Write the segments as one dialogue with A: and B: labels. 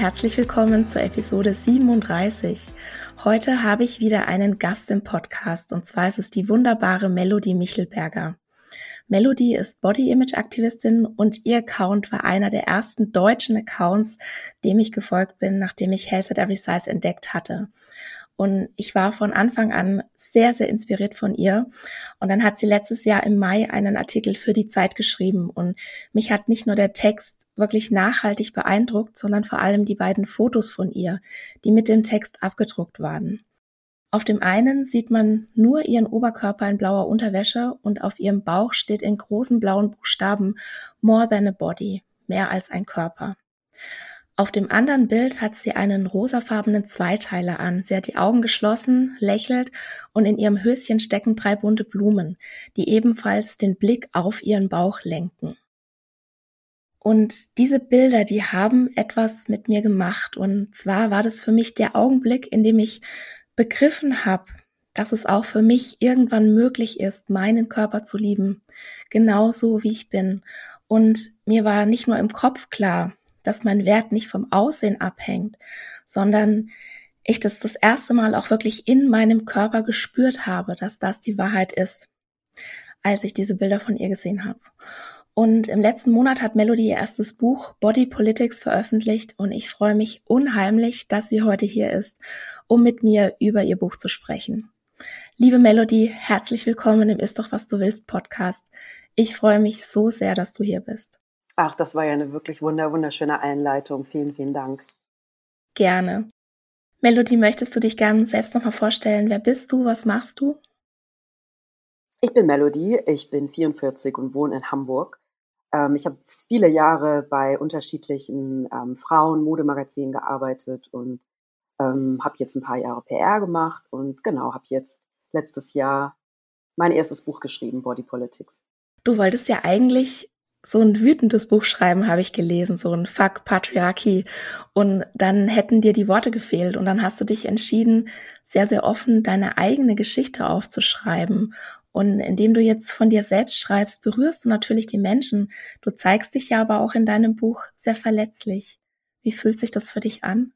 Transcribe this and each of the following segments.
A: Herzlich willkommen zur Episode 37. Heute habe ich wieder einen Gast im Podcast und zwar ist es die wunderbare Melody Michelberger. Melody ist Body Image Aktivistin und ihr Account war einer der ersten deutschen Accounts, dem ich gefolgt bin, nachdem ich Health at Every Size entdeckt hatte. Und ich war von Anfang an sehr, sehr inspiriert von ihr. Und dann hat sie letztes Jahr im Mai einen Artikel für die Zeit geschrieben. Und mich hat nicht nur der Text wirklich nachhaltig beeindruckt, sondern vor allem die beiden Fotos von ihr, die mit dem Text abgedruckt waren. Auf dem einen sieht man nur ihren Oberkörper in blauer Unterwäsche und auf ihrem Bauch steht in großen blauen Buchstaben More than a body, mehr als ein Körper. Auf dem anderen Bild hat sie einen rosafarbenen Zweiteiler an. Sie hat die Augen geschlossen, lächelt und in ihrem Höschen stecken drei bunte Blumen, die ebenfalls den Blick auf ihren Bauch lenken. Und diese Bilder, die haben etwas mit mir gemacht. Und zwar war das für mich der Augenblick, in dem ich begriffen habe, dass es auch für mich irgendwann möglich ist, meinen Körper zu lieben, genauso wie ich bin. Und mir war nicht nur im Kopf klar, dass mein Wert nicht vom Aussehen abhängt, sondern ich das das erste Mal auch wirklich in meinem Körper gespürt habe, dass das die Wahrheit ist, als ich diese Bilder von ihr gesehen habe. Und im letzten Monat hat Melody ihr erstes Buch Body Politics veröffentlicht und ich freue mich unheimlich, dass sie heute hier ist, um mit mir über ihr Buch zu sprechen. Liebe Melody, herzlich willkommen im Ist doch was du willst Podcast. Ich freue mich so sehr, dass du hier bist.
B: Ach, das war ja eine wirklich wunder, wunderschöne Einleitung. Vielen, vielen Dank.
A: Gerne. Melody, möchtest du dich gern selbst nochmal vorstellen? Wer bist du? Was machst du?
B: Ich bin Melody, ich bin 44 und wohne in Hamburg. Ähm, ich habe viele Jahre bei unterschiedlichen ähm, Frauen-Modemagazinen gearbeitet und ähm, habe jetzt ein paar Jahre PR gemacht und genau, habe jetzt letztes Jahr mein erstes Buch geschrieben, Body Politics.
A: Du wolltest ja eigentlich so ein wütendes Buch schreiben, habe ich gelesen, so ein Fuck Patriarchy. Und dann hätten dir die Worte gefehlt. Und dann hast du dich entschieden, sehr, sehr offen deine eigene Geschichte aufzuschreiben. Und indem du jetzt von dir selbst schreibst, berührst du natürlich die Menschen. Du zeigst dich ja aber auch in deinem Buch sehr verletzlich. Wie fühlt sich das für dich an?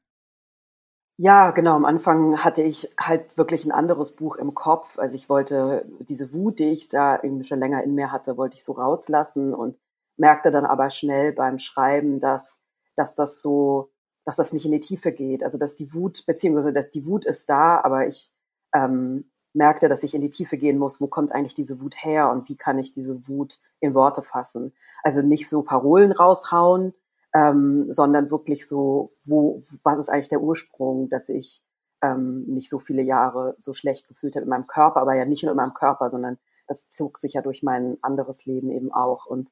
B: Ja, genau. Am Anfang hatte ich halt wirklich ein anderes Buch im Kopf. Also ich wollte diese Wut, die ich da irgendwie schon länger in mir hatte, wollte ich so rauslassen und merkte dann aber schnell beim Schreiben, dass, dass das so, dass das nicht in die Tiefe geht. Also dass die Wut, beziehungsweise dass die Wut ist da, aber ich ähm, merkte, dass ich in die Tiefe gehen muss. Wo kommt eigentlich diese Wut her und wie kann ich diese Wut in Worte fassen? Also nicht so Parolen raushauen, ähm, sondern wirklich so, wo, was ist eigentlich der Ursprung, dass ich ähm, mich so viele Jahre so schlecht gefühlt habe in meinem Körper, aber ja nicht nur in meinem Körper, sondern das zog sich ja durch mein anderes Leben eben auch. Und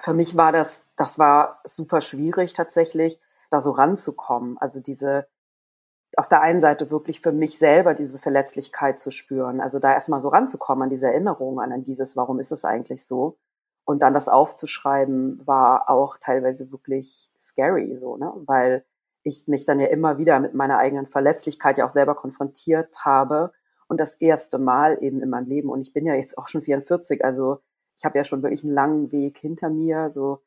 B: für mich war das, das war super schwierig tatsächlich, da so ranzukommen. Also diese, auf der einen Seite wirklich für mich selber diese Verletzlichkeit zu spüren. Also da erstmal so ranzukommen an diese Erinnerung, an dieses, warum ist es eigentlich so? Und dann das aufzuschreiben, war auch teilweise wirklich scary, so, ne? Weil ich mich dann ja immer wieder mit meiner eigenen Verletzlichkeit ja auch selber konfrontiert habe. Und das erste Mal eben in meinem Leben. Und ich bin ja jetzt auch schon 44, also ich habe ja schon wirklich einen langen Weg hinter mir, so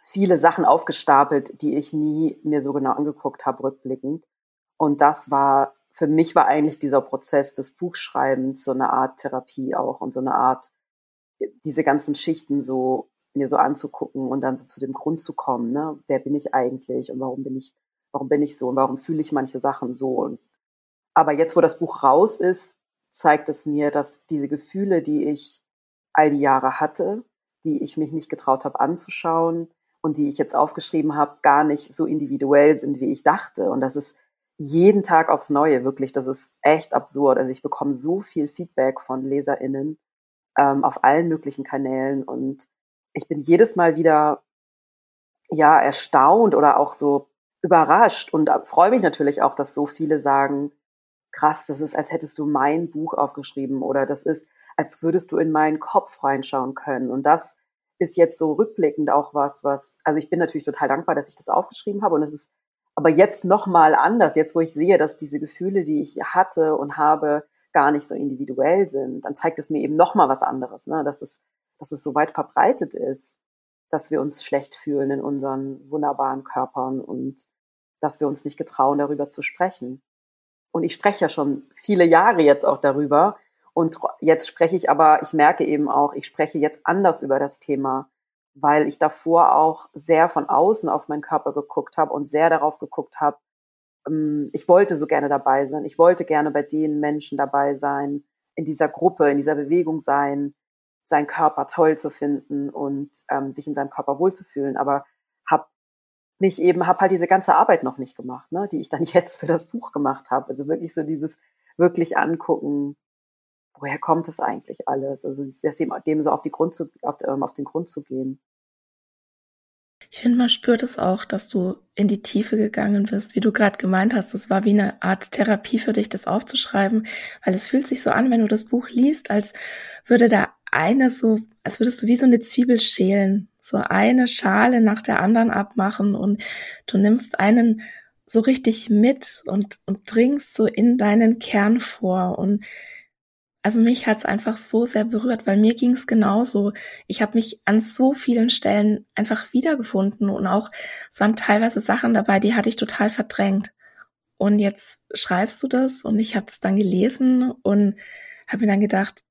B: viele Sachen aufgestapelt, die ich nie mir so genau angeguckt habe, rückblickend. Und das war, für mich war eigentlich dieser Prozess des Buchschreibens so eine Art Therapie auch und so eine Art diese ganzen Schichten so mir so anzugucken und dann so zu dem Grund zu kommen, ne? Wer bin ich eigentlich und warum bin ich, warum bin ich so und warum fühle ich manche Sachen so? Und, aber jetzt, wo das Buch raus ist, zeigt es mir, dass diese Gefühle, die ich all die Jahre hatte, die ich mich nicht getraut habe anzuschauen und die ich jetzt aufgeschrieben habe, gar nicht so individuell sind, wie ich dachte. Und das ist jeden Tag aufs Neue, wirklich. Das ist echt absurd. Also ich bekomme so viel Feedback von LeserInnen ähm, auf allen möglichen Kanälen und ich bin jedes Mal wieder ja erstaunt oder auch so überrascht und freue mich natürlich auch, dass so viele sagen, krass, das ist, als hättest du mein Buch aufgeschrieben oder das ist, als würdest du in meinen Kopf reinschauen können. Und das ist jetzt so rückblickend auch was, was, also ich bin natürlich total dankbar, dass ich das aufgeschrieben habe und es ist aber jetzt nochmal anders, jetzt wo ich sehe, dass diese Gefühle, die ich hatte und habe, gar nicht so individuell sind, dann zeigt es mir eben nochmal was anderes, ne? dass, es, dass es so weit verbreitet ist, dass wir uns schlecht fühlen in unseren wunderbaren Körpern und dass wir uns nicht getrauen, darüber zu sprechen. Und ich spreche ja schon viele Jahre jetzt auch darüber. Und jetzt spreche ich aber, ich merke eben auch, ich spreche jetzt anders über das Thema weil ich davor auch sehr von außen auf meinen Körper geguckt habe und sehr darauf geguckt habe, ähm, ich wollte so gerne dabei sein. Ich wollte gerne bei den Menschen dabei sein, in dieser Gruppe, in dieser Bewegung sein, seinen Körper toll zu finden und ähm, sich in seinem Körper wohlzufühlen. Aber habe mich eben, habe halt diese ganze Arbeit noch nicht gemacht, ne, die ich dann jetzt für das Buch gemacht habe. Also wirklich so dieses wirklich angucken, woher kommt das eigentlich alles? Also dem so auf, die Grund zu, auf, ähm, auf den Grund zu gehen.
A: Ich finde, man spürt es auch, dass du in die Tiefe gegangen bist, wie du gerade gemeint hast. Das war wie eine Art Therapie für dich, das aufzuschreiben, weil es fühlt sich so an, wenn du das Buch liest, als würde da eine so, als würdest du wie so eine Zwiebel schälen, so eine Schale nach der anderen abmachen und du nimmst einen so richtig mit und, und dringst so in deinen Kern vor und also mich hat's einfach so sehr berührt, weil mir ging's genauso. Ich habe mich an so vielen Stellen einfach wiedergefunden und auch es waren teilweise Sachen dabei, die hatte ich total verdrängt. Und jetzt schreibst du das und ich habe es dann gelesen und habe mir dann gedacht,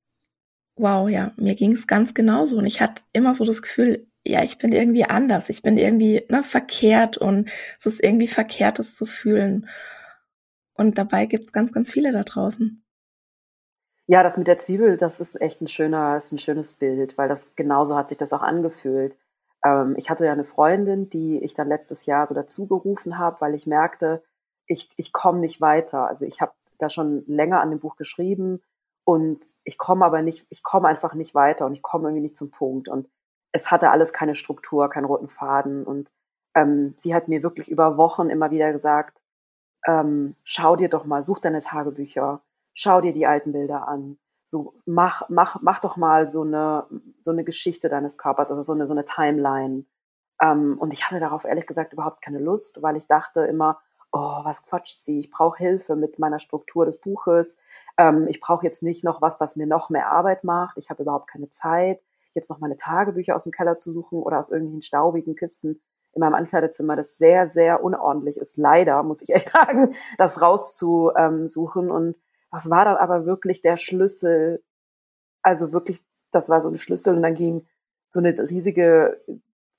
A: wow, ja, mir ging's ganz genauso. Und ich hatte immer so das Gefühl, ja, ich bin irgendwie anders, ich bin irgendwie ne, verkehrt und es ist irgendwie verkehrt, es zu fühlen. Und dabei gibt's ganz, ganz viele da draußen.
B: Ja, das mit der Zwiebel, das ist echt ein schöner, ist ein schönes Bild, weil das genauso hat sich das auch angefühlt. Ähm, ich hatte ja eine Freundin, die ich dann letztes Jahr so dazu gerufen habe, weil ich merkte, ich, ich komme nicht weiter. Also ich habe da schon länger an dem Buch geschrieben und ich komme aber nicht, ich komme einfach nicht weiter und ich komme irgendwie nicht zum Punkt. Und es hatte alles keine Struktur, keinen roten Faden. Und ähm, sie hat mir wirklich über Wochen immer wieder gesagt, ähm, schau dir doch mal, such deine Tagebücher, schau dir die alten Bilder an. So, mach, mach, mach doch mal so eine, so eine Geschichte deines Körpers, also so eine, so eine Timeline. Ähm, und ich hatte darauf ehrlich gesagt überhaupt keine Lust, weil ich dachte immer, oh, was quatscht sie? Ich brauche Hilfe mit meiner Struktur des Buches. Ähm, ich brauche jetzt nicht noch was, was mir noch mehr Arbeit macht. Ich habe überhaupt keine Zeit, jetzt noch meine Tagebücher aus dem Keller zu suchen oder aus irgendwelchen staubigen Kisten in meinem Ankleidezimmer, das sehr, sehr unordentlich ist. Leider, muss ich echt sagen, das rauszusuchen. Und was war dann aber wirklich der Schlüssel? Also wirklich, das war so ein Schlüssel und dann ging so eine riesige,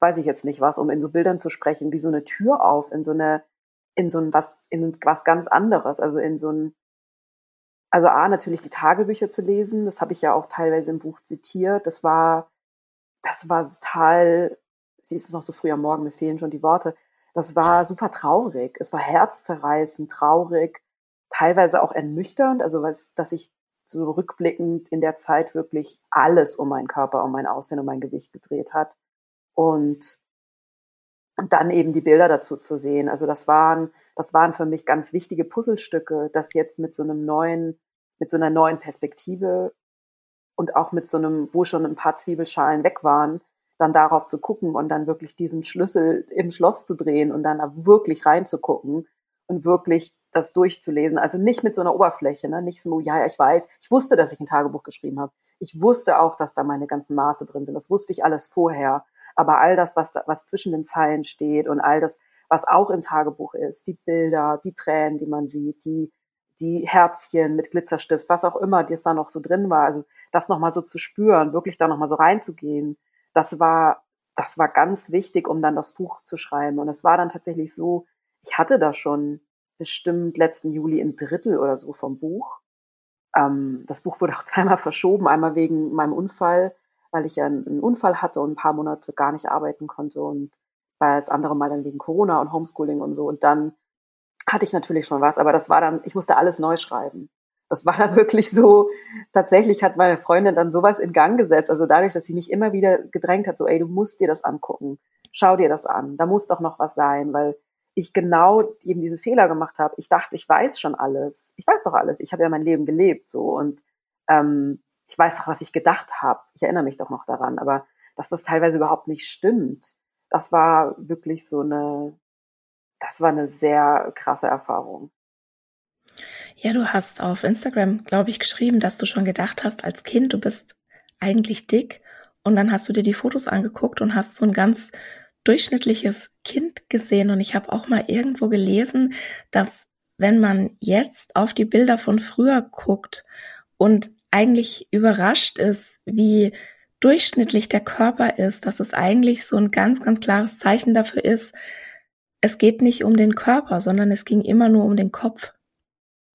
B: weiß ich jetzt nicht was, um in so Bildern zu sprechen, wie so eine Tür auf in so eine, in so ein was, in was ganz anderes, also in so ein, also A, natürlich die Tagebücher zu lesen, das habe ich ja auch teilweise im Buch zitiert, das war, das war total, siehst du noch so früh am Morgen, mir fehlen schon die Worte, das war super traurig, es war herzzerreißend, traurig, teilweise auch ernüchternd, also was, dass ich zurückblickend in der Zeit wirklich alles um meinen Körper, um mein Aussehen, um mein Gewicht gedreht hat. Und, und dann eben die Bilder dazu zu sehen. Also das waren, das waren für mich ganz wichtige Puzzlestücke, das jetzt mit so einem neuen, mit so einer neuen Perspektive und auch mit so einem, wo schon ein paar Zwiebelschalen weg waren, dann darauf zu gucken und dann wirklich diesen Schlüssel im Schloss zu drehen und dann wirklich reinzugucken und wirklich das durchzulesen. Also nicht mit so einer Oberfläche, ne? nicht so, ja, ich weiß, ich wusste, dass ich ein Tagebuch geschrieben habe. Ich wusste auch, dass da meine ganzen Maße drin sind. Das wusste ich alles vorher. Aber all das, was, da, was zwischen den Zeilen steht und all das, was auch im Tagebuch ist, die Bilder, die Tränen, die man sieht, die, die Herzchen mit Glitzerstift, was auch immer, das da noch so drin war, also das nochmal so zu spüren, wirklich da nochmal so reinzugehen, das war, das war ganz wichtig, um dann das Buch zu schreiben. Und es war dann tatsächlich so, ich hatte da schon bestimmt letzten Juli ein Drittel oder so vom Buch. Ähm, das Buch wurde auch zweimal verschoben, einmal wegen meinem Unfall, weil ich ja einen, Unfall hatte und ein paar Monate gar nicht arbeiten konnte und weil das andere Mal dann wegen Corona und Homeschooling und so. Und dann hatte ich natürlich schon was, aber das war dann, ich musste alles neu schreiben. Das war dann wirklich so, tatsächlich hat meine Freundin dann sowas in Gang gesetzt. Also dadurch, dass sie mich immer wieder gedrängt hat, so, ey, du musst dir das angucken. Schau dir das an. Da muss doch noch was sein, weil ich genau eben diese Fehler gemacht habe. Ich dachte, ich weiß schon alles. Ich weiß doch alles. Ich habe ja mein Leben gelebt so und ähm, ich weiß doch, was ich gedacht habe. Ich erinnere mich doch noch daran. Aber dass das teilweise überhaupt nicht stimmt, das war wirklich so eine, das war eine sehr krasse Erfahrung.
A: Ja, du hast auf Instagram, glaube ich, geschrieben, dass du schon gedacht hast als Kind, du bist eigentlich dick. Und dann hast du dir die Fotos angeguckt und hast so ein ganz durchschnittliches Kind gesehen und ich habe auch mal irgendwo gelesen, dass wenn man jetzt auf die Bilder von früher guckt und eigentlich überrascht ist, wie durchschnittlich der Körper ist, dass es eigentlich so ein ganz, ganz klares Zeichen dafür ist, es geht nicht um den Körper, sondern es ging immer nur um den Kopf.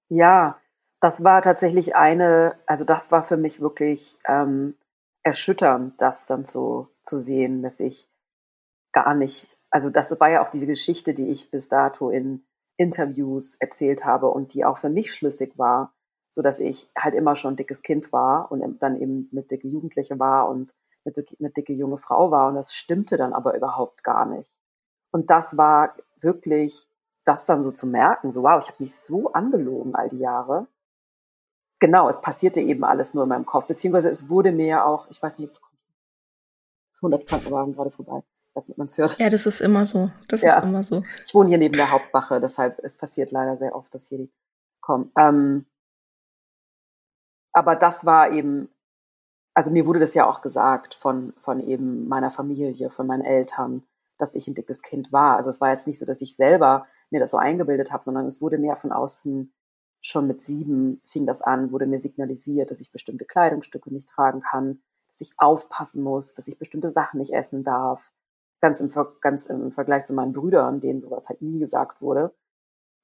B: Ja, das war tatsächlich eine, also das war für mich wirklich ähm, erschütternd, das dann so zu sehen, dass ich gar nicht, also das war ja auch diese Geschichte, die ich bis dato in Interviews erzählt habe und die auch für mich schlüssig war, so dass ich halt immer schon ein dickes Kind war und dann eben eine dicke Jugendliche war und eine dicke, eine dicke junge Frau war und das stimmte dann aber überhaupt gar nicht. Und das war wirklich, das dann so zu merken, so wow, ich habe mich so angelogen all die Jahre. Genau, es passierte eben alles nur in meinem Kopf, beziehungsweise es wurde mir ja auch, ich weiß nicht, jetzt kommt 100 Krankenwagen gerade vorbei weiß nicht, ob man es hört.
A: Ja, das ist immer so. Das ja. ist immer so.
B: Ich wohne hier neben der Hauptwache, deshalb es passiert leider sehr oft, dass hier die kommen. Ähm, aber das war eben, also mir wurde das ja auch gesagt von, von eben meiner Familie, von meinen Eltern, dass ich ein dickes Kind war. Also es war jetzt nicht so, dass ich selber mir das so eingebildet habe, sondern es wurde mir von außen schon mit sieben fing das an, wurde mir signalisiert, dass ich bestimmte Kleidungsstücke nicht tragen kann, dass ich aufpassen muss, dass ich bestimmte Sachen nicht essen darf, ganz im, ganz im Vergleich zu meinen Brüdern, denen sowas halt nie gesagt wurde,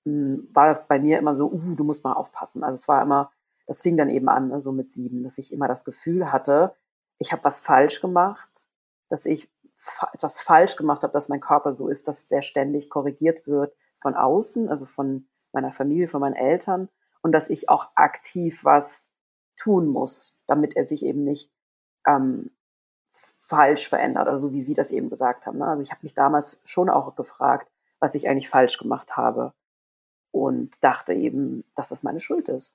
B: hm, war das bei mir immer so, uh, du musst mal aufpassen. Also es war immer, das fing dann eben an, ne, so mit sieben, dass ich immer das Gefühl hatte, ich habe was falsch gemacht, dass ich etwas falsch gemacht habe, dass mein Körper so ist, dass der ständig korrigiert wird von außen, also von meiner Familie, von meinen Eltern und dass ich auch aktiv was tun muss, damit er sich eben nicht ähm, falsch verändert, also wie Sie das eben gesagt haben. Ne? Also ich habe mich damals schon auch gefragt, was ich eigentlich falsch gemacht habe und dachte eben, dass das meine Schuld ist.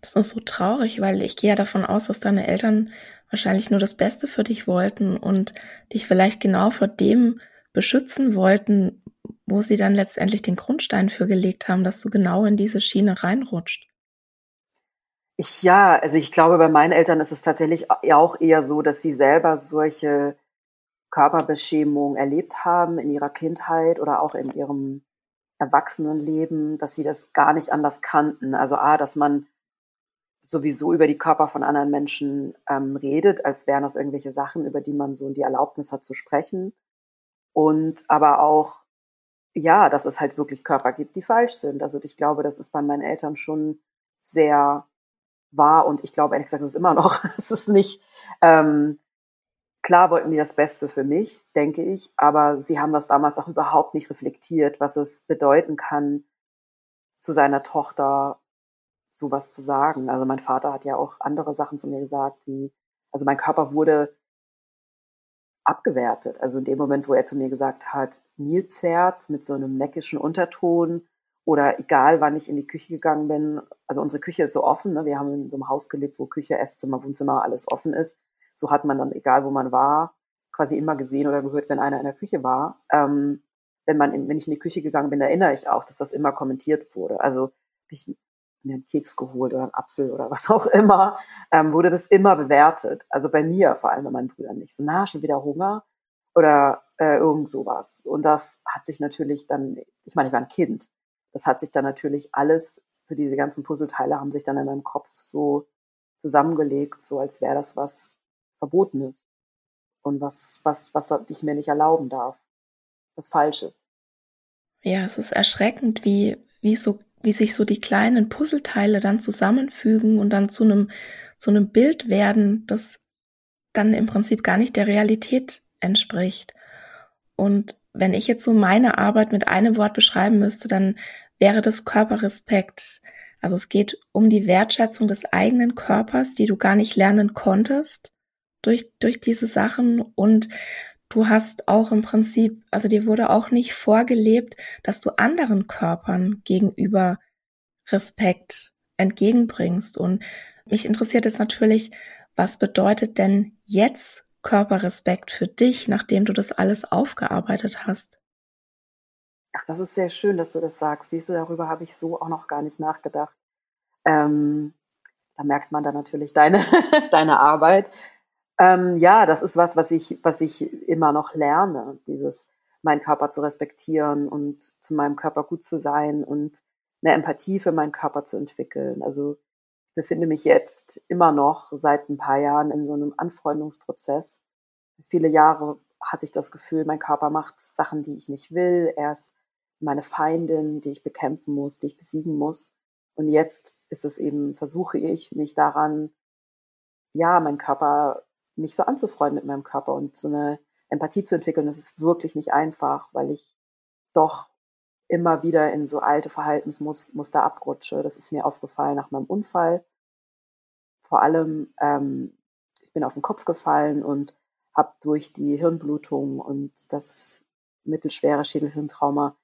A: Das ist so traurig, weil ich gehe ja davon aus, dass deine Eltern wahrscheinlich nur das Beste für dich wollten und dich vielleicht genau vor dem beschützen wollten, wo sie dann letztendlich den Grundstein für gelegt haben, dass du genau in diese Schiene reinrutscht.
B: Ich, ja, also ich glaube, bei meinen Eltern ist es tatsächlich auch eher so, dass sie selber solche Körperbeschämungen erlebt haben in ihrer Kindheit oder auch in ihrem Erwachsenenleben, dass sie das gar nicht anders kannten. Also A, dass man sowieso über die Körper von anderen Menschen ähm, redet, als wären das irgendwelche Sachen, über die man so die Erlaubnis hat zu sprechen. Und aber auch, ja, dass es halt wirklich Körper gibt, die falsch sind. Also ich glaube, das ist bei meinen Eltern schon sehr war und ich glaube ehrlich gesagt, es ist immer noch. es ist nicht, ähm, klar wollten die das Beste für mich, denke ich, aber sie haben das damals auch überhaupt nicht reflektiert, was es bedeuten kann, zu seiner Tochter sowas zu sagen. Also mein Vater hat ja auch andere Sachen zu mir gesagt, wie, also mein Körper wurde abgewertet. Also in dem Moment, wo er zu mir gesagt hat, Nilpferd mit so einem neckischen Unterton, oder egal, wann ich in die Küche gegangen bin. Also unsere Küche ist so offen. Ne? Wir haben in so einem Haus gelebt, wo Küche, Esszimmer, Wohnzimmer alles offen ist. So hat man dann, egal wo man war, quasi immer gesehen oder gehört, wenn einer in der Küche war. Ähm, wenn man, in, wenn ich in die Küche gegangen bin, erinnere ich auch, dass das immer kommentiert wurde. Also ich mir einen Keks geholt oder einen Apfel oder was auch immer, ähm, wurde das immer bewertet. Also bei mir, vor allem bei meinen Brüdern nicht. So, na, schon wieder Hunger oder äh, irgend sowas. Und das hat sich natürlich dann, ich meine, ich war ein Kind das hat sich dann natürlich alles, so diese ganzen Puzzleteile haben sich dann in meinem Kopf so zusammengelegt, so als wäre das was Verbotenes und was, was, was ich mir nicht erlauben darf, was falsch ist.
A: Ja, es ist erschreckend, wie, wie so, wie sich so die kleinen Puzzleteile dann zusammenfügen und dann zu einem, zu einem Bild werden, das dann im Prinzip gar nicht der Realität entspricht. Und wenn ich jetzt so meine Arbeit mit einem Wort beschreiben müsste, dann wäre das Körperrespekt. Also es geht um die Wertschätzung des eigenen Körpers, die du gar nicht lernen konntest durch, durch diese Sachen und du hast auch im Prinzip, also dir wurde auch nicht vorgelebt, dass du anderen Körpern gegenüber Respekt entgegenbringst. Und mich interessiert es natürlich, was bedeutet denn jetzt Körperrespekt für dich, nachdem du das alles aufgearbeitet hast?
B: Ach, das ist sehr schön, dass du das sagst. Siehst du, darüber habe ich so auch noch gar nicht nachgedacht. Ähm, da merkt man dann natürlich deine, deine Arbeit. Ähm, ja, das ist was, was ich, was ich immer noch lerne, dieses meinen Körper zu respektieren und zu meinem Körper gut zu sein und eine Empathie für meinen Körper zu entwickeln. Also befinde mich jetzt immer noch seit ein paar Jahren in so einem Anfreundungsprozess. Viele Jahre hatte ich das Gefühl, mein Körper macht Sachen, die ich nicht will. Er ist meine Feindin, die ich bekämpfen muss, die ich besiegen muss. Und jetzt ist es eben, versuche ich, mich daran, ja, meinen Körper nicht so anzufreunden mit meinem Körper und so eine Empathie zu entwickeln. Das ist wirklich nicht einfach, weil ich doch immer wieder in so alte Verhaltensmuster abrutsche. Das ist mir aufgefallen nach meinem Unfall. Vor allem, ähm, ich bin auf den Kopf gefallen und habe durch die Hirnblutung und das mittelschwere Schädelhirntrauma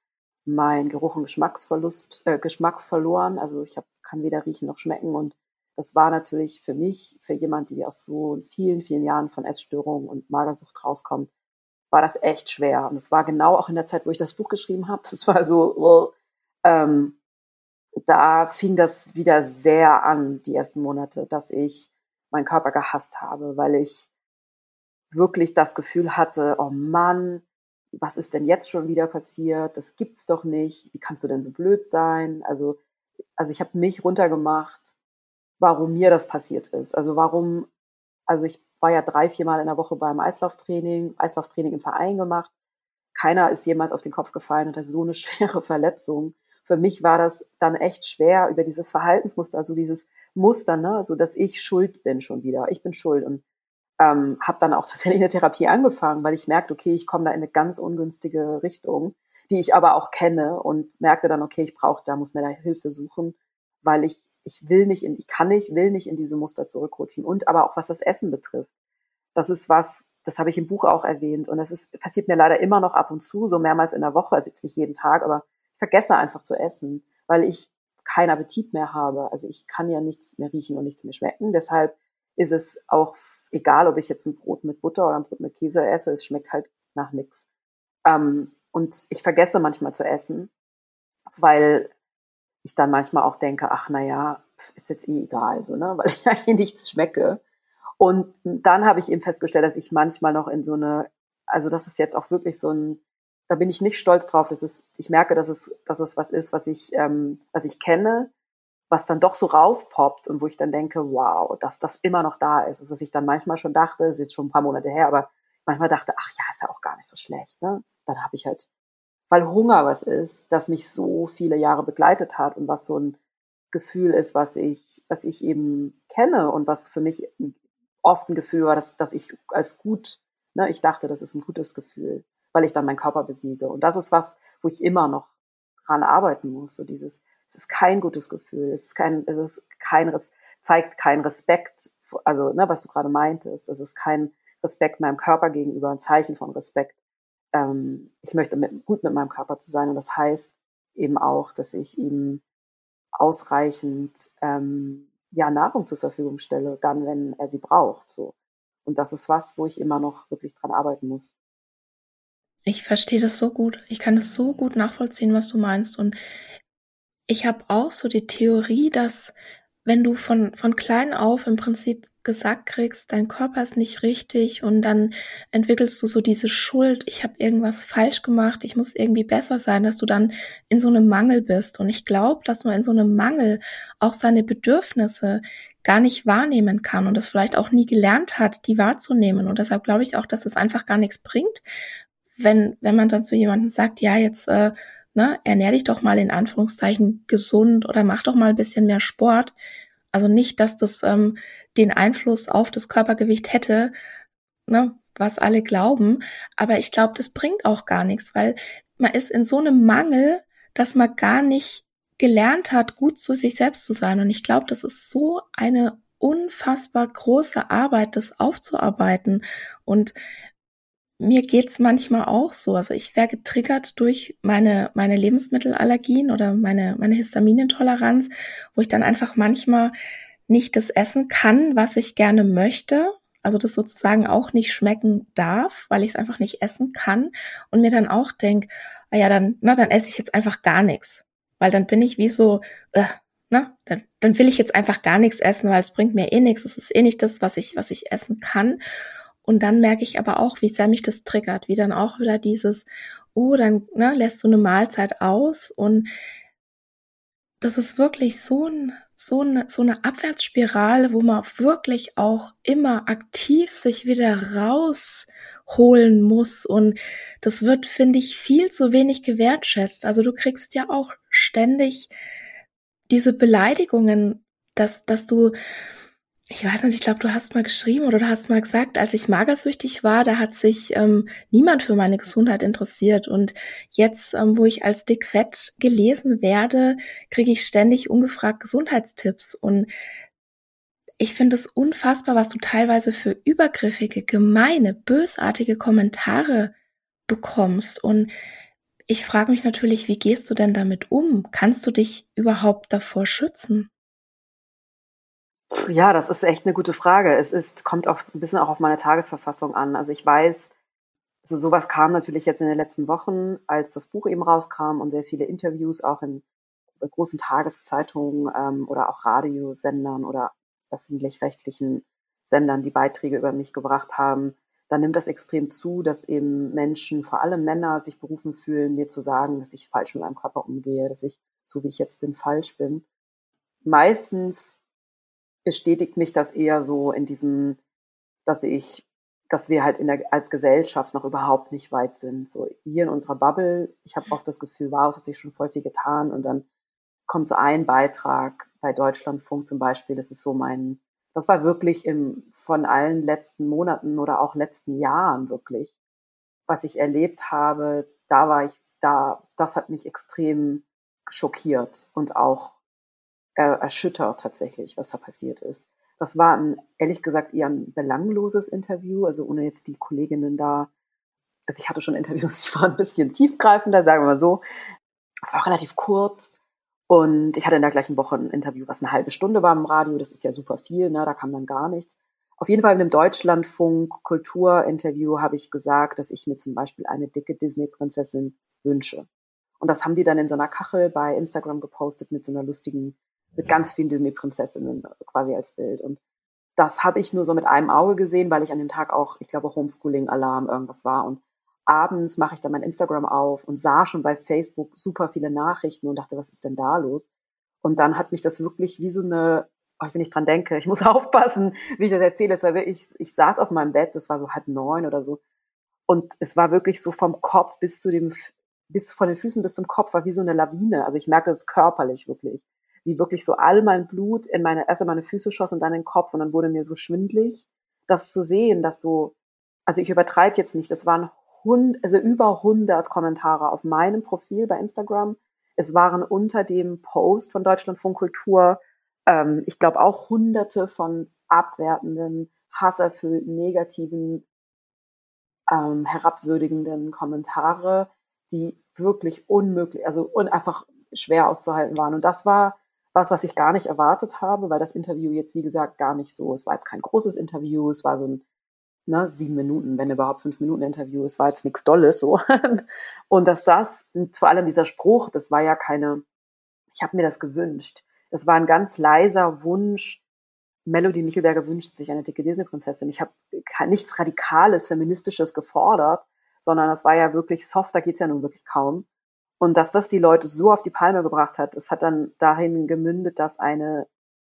B: mein Geruch und Geschmacksverlust, äh, Geschmack verloren. Also ich hab, kann weder riechen noch schmecken. Und das war natürlich für mich, für jemand, die aus so vielen, vielen Jahren von Essstörungen und Magersucht rauskommt, war das echt schwer. Und es war genau auch in der Zeit, wo ich das Buch geschrieben habe. Das war so, ähm, da fing das wieder sehr an, die ersten Monate, dass ich meinen Körper gehasst habe, weil ich wirklich das Gefühl hatte, oh Mann, was ist denn jetzt schon wieder passiert? Das gibt's doch nicht. Wie kannst du denn so blöd sein? Also, also ich habe mich runtergemacht, warum mir das passiert ist. Also warum, also ich war ja drei, viermal in der Woche beim Eislauftraining, Eislauftraining im Verein gemacht. Keiner ist jemals auf den Kopf gefallen und hat so eine schwere Verletzung. Für mich war das dann echt schwer über dieses Verhaltensmuster, also dieses Muster, ne, also dass ich schuld bin schon wieder. Ich bin schuld und ähm, habe dann auch tatsächlich eine Therapie angefangen, weil ich merkte, okay, ich komme da in eine ganz ungünstige Richtung, die ich aber auch kenne und merkte dann, okay, ich brauche da, muss mir da Hilfe suchen, weil ich ich will nicht in, ich kann nicht, will nicht in diese Muster zurückrutschen. Und aber auch was das Essen betrifft. Das ist was, das habe ich im Buch auch erwähnt. Und das ist, passiert mir leider immer noch ab und zu, so mehrmals in der Woche, also jetzt nicht jeden Tag, aber ich vergesse einfach zu essen, weil ich keinen Appetit mehr habe. Also ich kann ja nichts mehr riechen und nichts mehr schmecken. Deshalb ist es auch egal, ob ich jetzt ein Brot mit Butter oder ein Brot mit Käse esse, es schmeckt halt nach nichts. Ähm, und ich vergesse manchmal zu essen, weil ich dann manchmal auch denke, ach na ja, ist jetzt eh egal, so ne, weil ich eigentlich nichts schmecke. Und dann habe ich eben festgestellt, dass ich manchmal noch in so eine, also das ist jetzt auch wirklich so ein, da bin ich nicht stolz drauf. Das ist, ich merke, dass es, dass es was ist, was ich, ähm, was ich kenne, was dann doch so raufpoppt und wo ich dann denke, wow, dass das immer noch da ist. Also, dass ich dann manchmal schon dachte, es ist schon ein paar Monate her, aber manchmal dachte, ach ja, ist ja auch gar nicht so schlecht. Ne? Dann habe ich halt, weil Hunger was ist, das mich so viele Jahre begleitet hat und was so ein Gefühl ist, was ich, was ich eben kenne und was für mich oft ein Gefühl war, dass, dass ich als gut, ne, ich dachte, das ist ein gutes Gefühl, weil ich dann meinen Körper besiege. Und das ist was, wo ich immer noch dran arbeiten muss, so dieses, es ist kein gutes Gefühl. Es ist kein, es ist kein, es zeigt keinen Respekt, also, ne, was du gerade meintest. Es ist kein Respekt meinem Körper gegenüber, ein Zeichen von Respekt. Ähm, ich möchte mit, gut mit meinem Körper zu sein und das heißt eben auch, dass ich ihm ausreichend ähm, ja Nahrung zur Verfügung stelle, dann wenn er sie braucht. So und das ist was, wo ich immer noch wirklich dran arbeiten muss.
A: Ich verstehe das so gut. Ich kann es so gut nachvollziehen, was du meinst und ich habe auch so die Theorie, dass wenn du von, von klein auf im Prinzip gesagt kriegst, dein Körper ist nicht richtig und dann entwickelst du so diese Schuld, ich habe irgendwas falsch gemacht, ich muss irgendwie besser sein, dass du dann in so einem Mangel bist. Und ich glaube, dass man in so einem Mangel auch seine Bedürfnisse gar nicht wahrnehmen kann und das vielleicht auch nie gelernt hat, die wahrzunehmen. Und deshalb glaube ich auch, dass es einfach gar nichts bringt, wenn, wenn man dann zu jemandem sagt, ja, jetzt äh, ne, ernähr dich doch mal in Anführungszeichen gesund oder mach doch mal ein bisschen mehr Sport. Also nicht, dass das ähm, den Einfluss auf das Körpergewicht hätte, ne, was alle glauben. Aber ich glaube, das bringt auch gar nichts, weil man ist in so einem Mangel, dass man gar nicht gelernt hat, gut zu sich selbst zu sein. Und ich glaube, das ist so eine unfassbar große Arbeit, das aufzuarbeiten. Und mir geht's manchmal auch so. Also ich werde getriggert durch meine, meine Lebensmittelallergien oder meine, meine Histaminintoleranz, wo ich dann einfach manchmal nicht das essen kann, was ich gerne möchte. Also das sozusagen auch nicht schmecken darf, weil ich es einfach nicht essen kann. Und mir dann auch denk, ah ja, dann, na, dann esse ich jetzt einfach gar nichts. Weil dann bin ich wie so, äh, na, dann, dann will ich jetzt einfach gar nichts essen, weil es bringt mir eh nichts. Es ist eh nicht das, was ich, was ich essen kann. Und dann merke ich aber auch, wie sehr mich das triggert, wie dann auch wieder dieses, oh, dann ne, lässt du eine Mahlzeit aus und das ist wirklich so, ein, so, eine, so eine Abwärtsspirale, wo man wirklich auch immer aktiv sich wieder rausholen muss. Und das wird, finde ich, viel zu wenig gewertschätzt. Also du kriegst ja auch ständig diese Beleidigungen, dass, dass du ich weiß nicht, ich glaube, du hast mal geschrieben oder du hast mal gesagt, als ich magersüchtig war, da hat sich ähm, niemand für meine Gesundheit interessiert. Und jetzt, ähm, wo ich als dickfett gelesen werde, kriege ich ständig ungefragt Gesundheitstipps. Und ich finde es unfassbar, was du teilweise für übergriffige, gemeine, bösartige Kommentare bekommst. Und ich frage mich natürlich, wie gehst du denn damit um? Kannst du dich überhaupt davor schützen?
B: Ja, das ist echt eine gute Frage. Es ist, kommt auch ein bisschen auch auf meine Tagesverfassung an. Also ich weiß, also sowas kam natürlich jetzt in den letzten Wochen, als das Buch eben rauskam und sehr viele Interviews auch in großen Tageszeitungen ähm, oder auch Radiosendern oder öffentlich-rechtlichen Sendern, die Beiträge über mich gebracht haben, dann nimmt das extrem zu, dass eben Menschen, vor allem Männer, sich berufen fühlen, mir zu sagen, dass ich falsch mit meinem Körper umgehe, dass ich, so wie ich jetzt bin, falsch bin. Meistens bestätigt mich das eher so in diesem, dass ich, dass wir halt in der, als Gesellschaft noch überhaupt nicht weit sind. So hier in unserer Bubble, ich habe oft das Gefühl, wow, es hat sich schon voll viel getan. Und dann kommt so ein Beitrag bei Deutschlandfunk zum Beispiel, das ist so mein, das war wirklich im, von allen letzten Monaten oder auch letzten Jahren wirklich, was ich erlebt habe, da war ich, da, das hat mich extrem schockiert und auch erschüttert tatsächlich, was da passiert ist. Das war ein, ehrlich gesagt eher ein belangloses Interview, also ohne jetzt die Kolleginnen da. Also ich hatte schon Interviews, die waren ein bisschen tiefgreifender, sagen wir mal so. Es war relativ kurz. Und ich hatte in der gleichen Woche ein Interview, was eine halbe Stunde war im Radio. Das ist ja super viel, ne? da kam dann gar nichts. Auf jeden Fall in einem Deutschlandfunk Kulturinterview habe ich gesagt, dass ich mir zum Beispiel eine dicke Disney-Prinzessin wünsche. Und das haben die dann in so einer Kachel bei Instagram gepostet mit so einer lustigen mit ganz vielen Disney-Prinzessinnen quasi als Bild. Und das habe ich nur so mit einem Auge gesehen, weil ich an dem Tag auch, ich glaube, Homeschooling-Alarm irgendwas war. Und abends mache ich dann mein Instagram auf und sah schon bei Facebook super viele Nachrichten und dachte, was ist denn da los? Und dann hat mich das wirklich wie so eine, oh, wenn ich dran denke, ich muss aufpassen, wie ich das erzähle. Es war wirklich, ich saß auf meinem Bett, das war so halb neun oder so. Und es war wirklich so vom Kopf bis zu dem, bis von den Füßen bis zum Kopf war wie so eine Lawine. Also ich merke das körperlich wirklich wie wirklich so all mein Blut in meine, erst in meine Füße schoss und dann in den Kopf und dann wurde mir so schwindlig, das zu sehen, dass so, also ich übertreibe jetzt nicht, das waren hund, also über 100 Kommentare auf meinem Profil bei Instagram. Es waren unter dem Post von Deutschlandfunk Kultur, ähm, ich glaube auch hunderte von abwertenden, hasserfüllten, negativen, ähm, herabwürdigenden Kommentare, die wirklich unmöglich, also un einfach schwer auszuhalten waren. Und das war was, was ich gar nicht erwartet habe, weil das Interview jetzt, wie gesagt, gar nicht so, es war jetzt kein großes Interview, es war so ein ne, sieben Minuten, wenn überhaupt fünf Minuten Interview, es war jetzt nichts Dolles so. und dass das, und vor allem dieser Spruch, das war ja keine, ich habe mir das gewünscht. das war ein ganz leiser Wunsch. Melody Michelberger wünscht sich eine dicke Disney-Prinzessin. Ich habe nichts Radikales, Feministisches gefordert, sondern das war ja wirklich soft, da geht's ja nun wirklich kaum. Und dass das die Leute so auf die Palme gebracht hat, es hat dann dahin gemündet, dass eine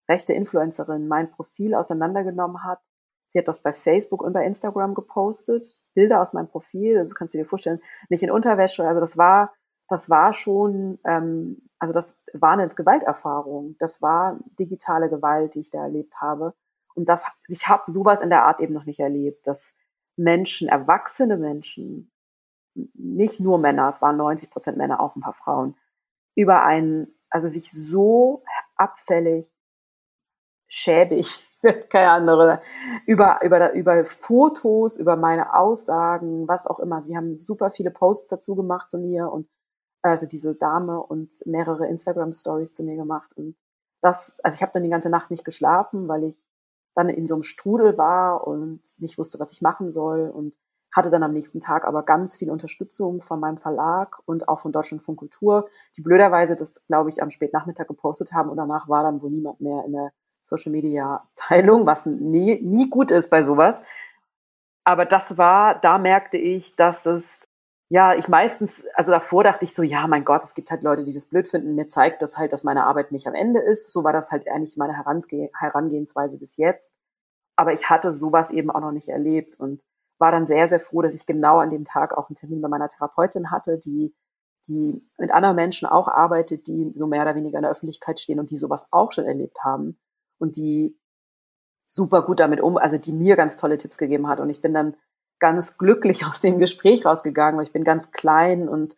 B: rechte Influencerin mein Profil auseinandergenommen hat. Sie hat das bei Facebook und bei Instagram gepostet, Bilder aus meinem Profil, also kannst du dir vorstellen, nicht in Unterwäsche. Also das war, das war schon, ähm, also das war eine Gewalterfahrung. Das war digitale Gewalt, die ich da erlebt habe. Und das, ich habe sowas in der Art eben noch nicht erlebt, dass Menschen, erwachsene Menschen, nicht nur Männer, es waren 90 Prozent Männer, auch ein paar Frauen, über einen, also sich so abfällig, schäbig, keine andere, über, über, über Fotos, über meine Aussagen, was auch immer. Sie haben super viele Posts dazu gemacht zu mir und also diese Dame und mehrere Instagram-Stories zu mir gemacht. Und das, also ich habe dann die ganze Nacht nicht geschlafen, weil ich dann in so einem Strudel war und nicht wusste, was ich machen soll und hatte dann am nächsten Tag aber ganz viel Unterstützung von meinem Verlag und auch von Deutschlandfunk Kultur, die blöderweise das, glaube ich, am Spätnachmittag gepostet haben und danach war dann wohl niemand mehr in der Social Media Teilung, was nie, nie gut ist bei sowas. Aber das war, da merkte ich, dass es, ja, ich meistens, also davor dachte ich so, ja, mein Gott, es gibt halt Leute, die das blöd finden. Mir zeigt das halt, dass meine Arbeit nicht am Ende ist. So war das halt eigentlich meine Herangehensweise bis jetzt. Aber ich hatte sowas eben auch noch nicht erlebt und war dann sehr, sehr froh, dass ich genau an dem Tag auch einen Termin bei meiner Therapeutin hatte, die, die mit anderen Menschen auch arbeitet, die so mehr oder weniger in der Öffentlichkeit stehen und die sowas auch schon erlebt haben und die super gut damit um, also die mir ganz tolle Tipps gegeben hat. Und ich bin dann ganz glücklich aus dem Gespräch rausgegangen, weil ich bin ganz klein und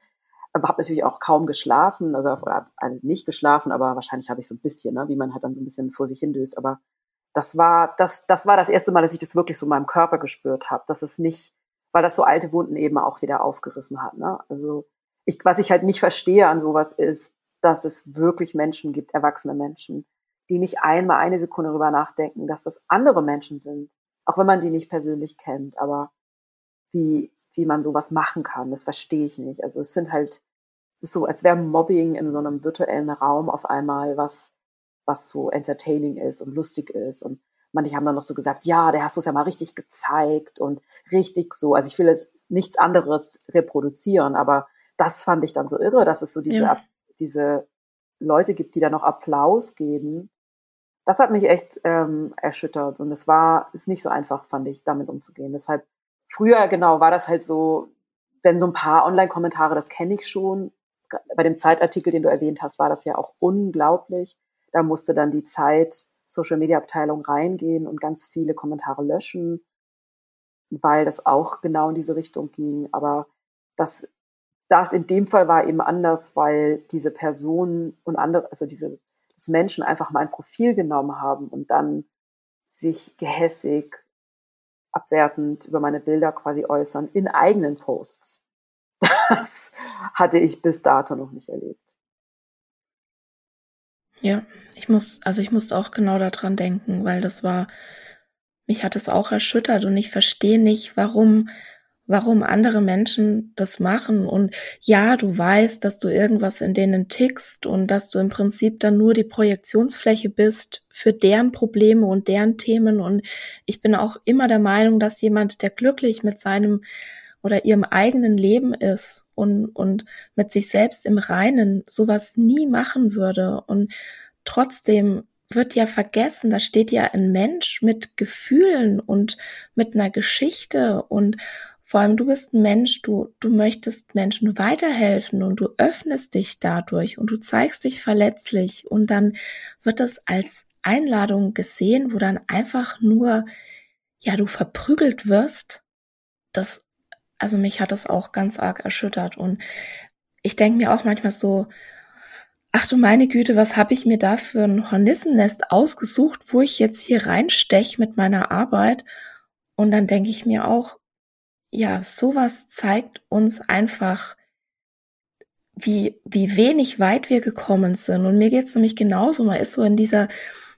B: habe natürlich auch kaum geschlafen, also, oder, also nicht geschlafen, aber wahrscheinlich habe ich so ein bisschen, ne, wie man halt dann so ein bisschen vor sich hindöst. Aber das war das, das war das erste Mal, dass ich das wirklich so in meinem Körper gespürt habe, dass es nicht, weil das so alte Wunden eben auch wieder aufgerissen hat. Ne? Also ich, was ich halt nicht verstehe an sowas ist, dass es wirklich Menschen gibt, erwachsene Menschen, die nicht einmal eine Sekunde darüber nachdenken, dass das andere Menschen sind, auch wenn man die nicht persönlich kennt. Aber wie wie man sowas machen kann, das verstehe ich nicht. Also es sind halt, es ist so, als wäre Mobbing in so einem virtuellen Raum auf einmal was was so entertaining ist und lustig ist. Und manche haben dann noch so gesagt, ja, der hast du es ja mal richtig gezeigt und richtig so. Also ich will es nichts anderes reproduzieren, aber das fand ich dann so irre, dass es so diese, ja. diese Leute gibt, die da noch Applaus geben. Das hat mich echt ähm, erschüttert und es war, ist nicht so einfach, fand ich, damit umzugehen. Deshalb, früher genau, war das halt so, wenn so ein paar Online-Kommentare, das kenne ich schon. Bei dem Zeitartikel, den du erwähnt hast, war das ja auch unglaublich. Da musste dann die Zeit Social Media Abteilung reingehen und ganz viele Kommentare löschen, weil das auch genau in diese Richtung ging. Aber das, das in dem Fall war eben anders, weil diese Personen und andere, also diese dass Menschen einfach mein Profil genommen haben und dann sich gehässig, abwertend über meine Bilder quasi äußern in eigenen Posts. Das hatte ich bis dato noch nicht erlebt.
A: Ja, ich muss, also ich musste auch genau daran denken, weil das war, mich hat es auch erschüttert und ich verstehe nicht, warum, warum andere Menschen das machen. Und ja, du weißt, dass du irgendwas in denen tickst und dass du im Prinzip dann nur die Projektionsfläche bist für deren Probleme und deren Themen. Und ich bin auch immer der Meinung, dass jemand, der glücklich mit seinem oder ihrem eigenen Leben ist und, und mit sich selbst im Reinen sowas nie machen würde. Und trotzdem wird ja vergessen, da steht ja ein Mensch mit Gefühlen und mit einer Geschichte und vor allem du bist ein Mensch, du, du möchtest Menschen weiterhelfen und du öffnest dich dadurch und du zeigst dich verletzlich und dann wird das als Einladung gesehen, wo dann einfach nur, ja, du verprügelt wirst. Das also mich hat das auch ganz arg erschüttert. Und ich denke mir auch manchmal so, ach du meine Güte, was habe ich mir da für ein Hornissennest ausgesucht, wo ich jetzt hier reinstech mit meiner Arbeit? Und dann denke ich mir auch, ja, sowas zeigt uns einfach, wie, wie wenig weit wir gekommen sind. Und mir geht's nämlich genauso. Man ist so in dieser,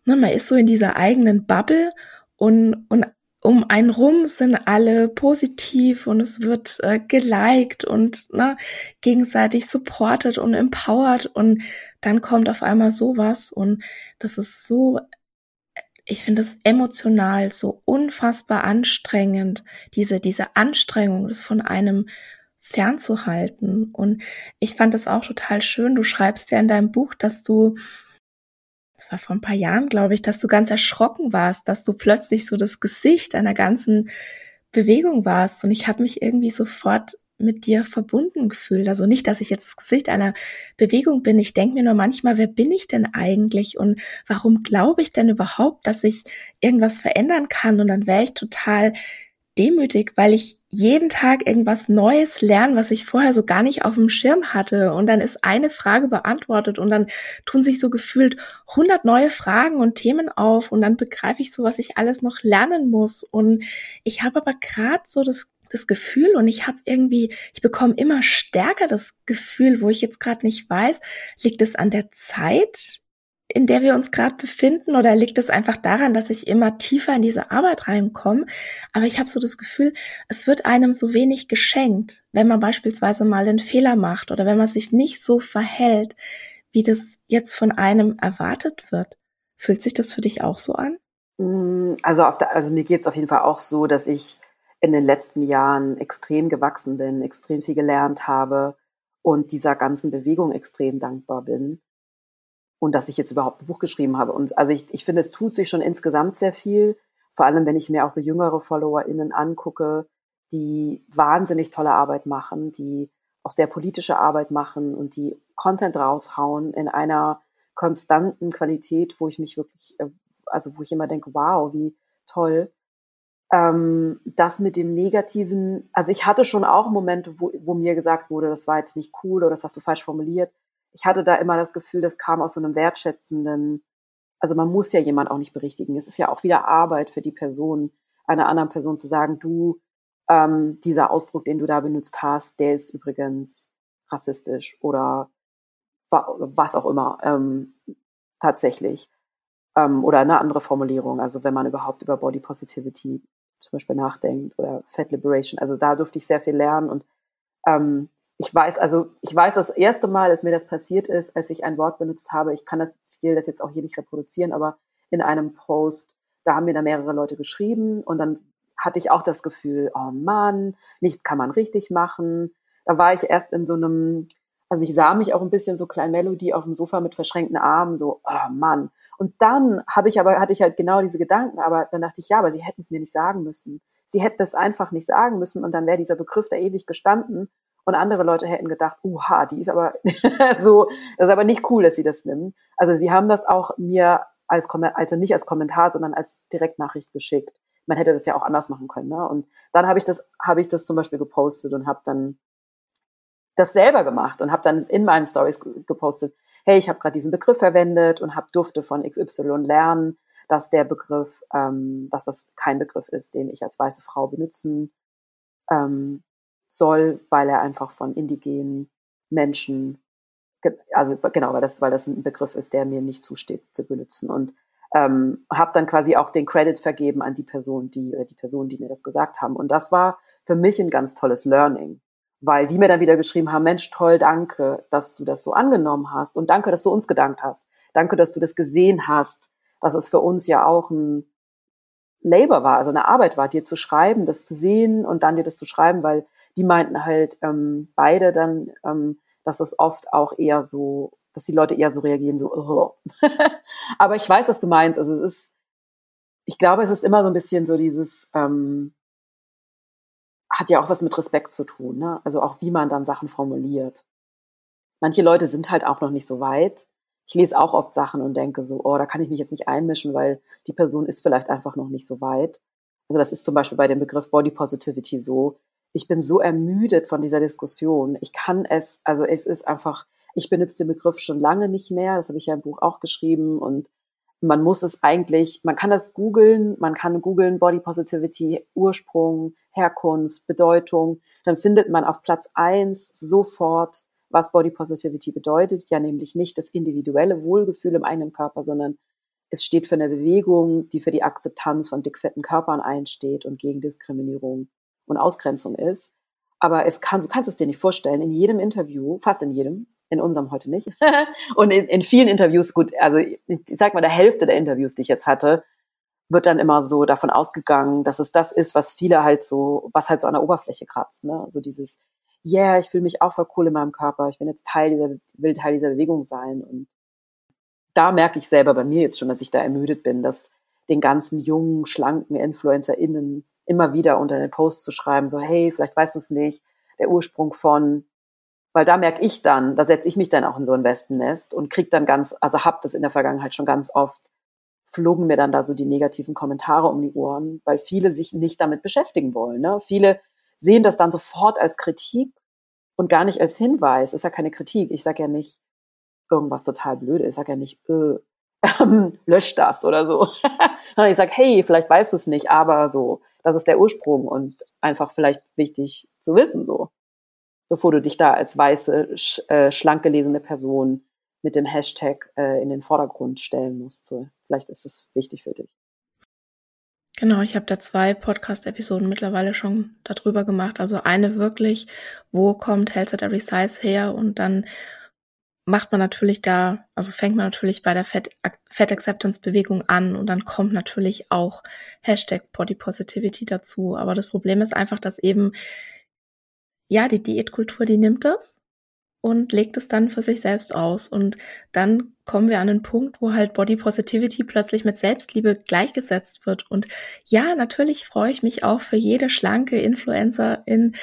A: ne, man ist so in dieser eigenen Bubble und, und um einen rum sind alle positiv und es wird äh, geliked und ne, gegenseitig supported und empowered und dann kommt auf einmal sowas und das ist so, ich finde es emotional so unfassbar anstrengend, diese, diese Anstrengung, das von einem fernzuhalten. Und ich fand es auch total schön. Du schreibst ja in deinem Buch, dass du das war vor ein paar Jahren, glaube ich, dass du ganz erschrocken warst, dass du plötzlich so das Gesicht einer ganzen Bewegung warst. Und ich habe mich irgendwie sofort mit dir verbunden gefühlt. Also nicht, dass ich jetzt das Gesicht einer Bewegung bin. Ich denke mir nur manchmal, wer bin ich denn eigentlich und warum glaube ich denn überhaupt, dass ich irgendwas verändern kann? Und dann wäre ich total demütig, weil ich jeden Tag irgendwas Neues lerne, was ich vorher so gar nicht auf dem Schirm hatte. Und dann ist eine Frage beantwortet und dann tun sich so gefühlt hundert neue Fragen und Themen auf und dann begreife ich so, was ich alles noch lernen muss. Und ich habe aber gerade so das das Gefühl und ich habe irgendwie, ich bekomme immer stärker das Gefühl, wo ich jetzt gerade nicht weiß, liegt es an der Zeit, in der wir uns gerade befinden oder liegt es einfach daran, dass ich immer tiefer in diese Arbeit reinkomme? Aber ich habe so das Gefühl, es wird einem so wenig geschenkt, wenn man beispielsweise mal einen Fehler macht oder wenn man sich nicht so verhält, wie das jetzt von einem erwartet wird. Fühlt sich das für dich auch so an?
B: Mm, also, auf der, also mir geht es auf jeden Fall auch so, dass ich in den letzten Jahren extrem gewachsen bin, extrem viel gelernt habe und dieser ganzen Bewegung extrem dankbar bin und dass ich jetzt überhaupt ein Buch geschrieben habe. Und also ich, ich finde, es tut sich schon insgesamt sehr viel. Vor allem, wenn ich mir auch so jüngere FollowerInnen angucke, die wahnsinnig tolle Arbeit machen, die auch sehr politische Arbeit machen und die Content raushauen in einer konstanten Qualität, wo ich mich wirklich, äh, also wo ich immer denke, wow, wie toll. Ähm, das mit dem Negativen, also ich hatte schon auch Momente, wo, wo mir gesagt wurde, das war jetzt nicht cool oder das hast du falsch formuliert ich hatte da immer das Gefühl, das kam aus so einem wertschätzenden, also man muss ja jemand auch nicht berichtigen. Es ist ja auch wieder Arbeit für die Person, einer anderen Person zu sagen, du, ähm, dieser Ausdruck, den du da benutzt hast, der ist übrigens rassistisch oder was auch immer ähm, tatsächlich. Ähm, oder eine andere Formulierung, also wenn man überhaupt über Body Positivity zum Beispiel nachdenkt oder Fat Liberation. Also da durfte ich sehr viel lernen und ähm, ich weiß, also ich weiß das erste Mal, dass mir das passiert ist, als ich ein Wort benutzt habe. Ich kann das, ich will das jetzt auch hier nicht reproduzieren, aber in einem Post, da haben mir da mehrere Leute geschrieben und dann hatte ich auch das Gefühl, oh Mann, nicht kann man richtig machen. Da war ich erst in so einem, also ich sah mich auch ein bisschen so klein Melodie auf dem Sofa mit verschränkten Armen, so, oh Mann. Und dann habe ich aber, hatte ich halt genau diese Gedanken, aber dann dachte ich, ja, aber sie hätten es mir nicht sagen müssen. Sie hätten es einfach nicht sagen müssen und dann wäre dieser Begriff da ewig gestanden und andere Leute hätten gedacht, uha, die ist aber so, das ist aber nicht cool, dass sie das nimmt. Also sie haben das auch mir als also nicht als Kommentar, sondern als Direktnachricht geschickt. Man hätte das ja auch anders machen können. Ne? Und dann habe ich das, habe ich das zum Beispiel gepostet und habe dann das selber gemacht und habe dann in meinen Stories gepostet, hey, ich habe gerade diesen Begriff verwendet und habe durfte von XY lernen, dass der Begriff, ähm, dass das kein Begriff ist, den ich als weiße Frau benutzen ähm, soll, weil er einfach von indigenen Menschen, also genau, weil das, weil das ein Begriff ist, der mir nicht zusteht zu benutzen. Und ähm, habe dann quasi auch den Credit vergeben an die Person, die oder die Person, die mir das gesagt haben. Und das war für mich ein ganz tolles Learning, weil die mir dann wieder geschrieben haben: Mensch, toll, danke, dass du das so angenommen hast und danke, dass du uns gedankt hast. Danke, dass du das gesehen hast, dass es für uns ja auch ein Labor war, also eine Arbeit war, dir zu schreiben, das zu sehen und dann dir das zu schreiben, weil die meinten halt ähm, beide dann, ähm, dass es oft auch eher so, dass die Leute eher so reagieren, so, oh. aber ich weiß, was du meinst. Also es ist, ich glaube, es ist immer so ein bisschen so dieses, ähm, hat ja auch was mit Respekt zu tun, ne? Also auch wie man dann Sachen formuliert. Manche Leute sind halt auch noch nicht so weit. Ich lese auch oft Sachen und denke so, oh, da kann ich mich jetzt nicht einmischen, weil die Person ist vielleicht einfach noch nicht so weit. Also das ist zum Beispiel bei dem Begriff Body Positivity so ich bin so ermüdet von dieser Diskussion. Ich kann es, also es ist einfach, ich benutze den Begriff schon lange nicht mehr. Das habe ich ja im Buch auch geschrieben und man muss es eigentlich, man kann das googeln, man kann googeln Body Positivity, Ursprung, Herkunft, Bedeutung. Dann findet man auf Platz eins sofort, was Body Positivity bedeutet. Ja, nämlich nicht das individuelle Wohlgefühl im eigenen Körper, sondern es steht für eine Bewegung, die für die Akzeptanz von dickfetten Körpern einsteht und gegen Diskriminierung und Ausgrenzung ist. Aber es kann, du kannst es dir nicht vorstellen, in jedem Interview, fast in jedem, in unserem heute nicht, und in, in vielen Interviews, gut, also ich sag mal, der Hälfte der Interviews, die ich jetzt hatte, wird dann immer so davon ausgegangen, dass es das ist, was viele halt so, was halt so an der Oberfläche kratzt, ne? So dieses, yeah, ich fühle mich auch voll cool in meinem Körper, ich bin jetzt Teil dieser, will Teil dieser Bewegung sein und da merke ich selber bei mir jetzt schon, dass ich da ermüdet bin, dass den ganzen jungen, schlanken InfluencerInnen immer wieder unter den Post zu schreiben, so, hey, vielleicht weißt du es nicht, der Ursprung von, weil da merke ich dann, da setze ich mich dann auch in so ein Wespennest und krieg dann ganz, also hab das in der Vergangenheit schon ganz oft, flogen mir dann da so die negativen Kommentare um die Ohren, weil viele sich nicht damit beschäftigen wollen. Ne? Viele sehen das dann sofort als Kritik und gar nicht als Hinweis. Ist ja keine Kritik. Ich sage ja nicht irgendwas total blöde. Ich sage ja nicht, äh, ähm, lösch das oder so. Ich sage, hey, vielleicht weißt du es nicht, aber so, das ist der Ursprung und einfach vielleicht wichtig zu wissen, so. Bevor du dich da als weiße, sch, äh, schlank gelesene Person mit dem Hashtag äh, in den Vordergrund stellen musst. So. Vielleicht ist es wichtig für dich.
A: Genau, ich habe da zwei Podcast-Episoden mittlerweile schon darüber gemacht. Also eine wirklich, wo kommt Health at Every Size her und dann macht man natürlich da, also fängt man natürlich bei der Fat, Fat Acceptance Bewegung an und dann kommt natürlich auch Hashtag Body Positivity dazu. Aber das Problem ist einfach, dass eben, ja, die Diätkultur, die nimmt das und legt es dann für sich selbst aus. Und dann kommen wir an einen Punkt, wo halt Body Positivity plötzlich mit Selbstliebe gleichgesetzt wird. Und ja, natürlich freue ich mich auch für jede schlanke Influencerin,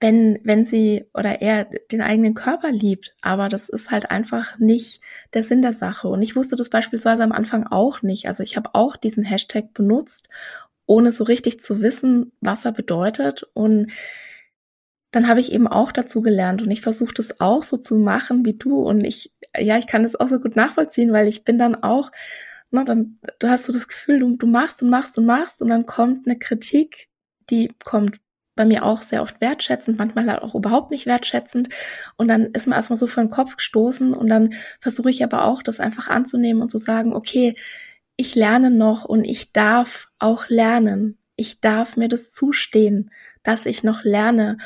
A: wenn, wenn sie oder er den eigenen Körper liebt. Aber das ist halt einfach nicht der Sinn der Sache. Und ich wusste das beispielsweise am Anfang auch nicht. Also ich habe auch diesen Hashtag benutzt, ohne so richtig zu wissen, was er bedeutet. Und dann habe ich eben auch dazu gelernt und ich versuche das auch so zu machen wie du. Und ich, ja, ich kann das auch so gut nachvollziehen, weil ich bin dann auch, na, dann, du hast so das Gefühl, du, du machst und machst und machst und dann kommt eine Kritik, die kommt bei mir auch sehr oft wertschätzend, manchmal halt auch überhaupt nicht wertschätzend. Und dann ist man erstmal so vor den Kopf gestoßen und dann versuche ich aber auch, das einfach anzunehmen und zu sagen, okay, ich lerne noch und ich darf auch lernen. Ich darf mir das zustehen, dass ich noch lerne.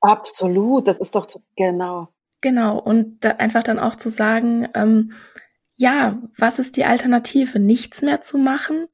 B: Absolut, das ist doch zu, genau.
A: Genau, und da einfach dann auch zu sagen, ähm, ja, was ist die Alternative? Nichts mehr zu machen?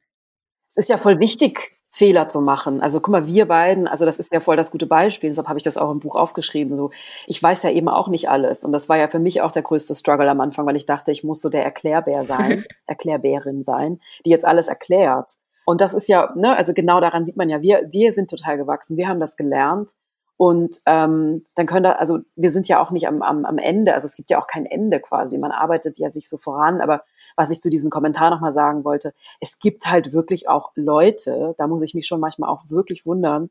B: Es ist ja voll wichtig, Fehler zu machen. Also guck mal, wir beiden, also das ist ja voll das gute Beispiel, deshalb habe ich das auch im Buch aufgeschrieben. So, ich weiß ja eben auch nicht alles. Und das war ja für mich auch der größte Struggle am Anfang, weil ich dachte, ich muss so der Erklärbär sein, Erklärbärin sein, die jetzt alles erklärt. Und das ist ja, ne, also genau daran sieht man ja, wir, wir sind total gewachsen, wir haben das gelernt. Und ähm, dann können da, also wir sind ja auch nicht am, am, am Ende, also es gibt ja auch kein Ende quasi. Man arbeitet ja sich so voran, aber was ich zu diesem Kommentar nochmal sagen wollte, es gibt halt wirklich auch Leute, da muss ich mich schon manchmal auch wirklich wundern,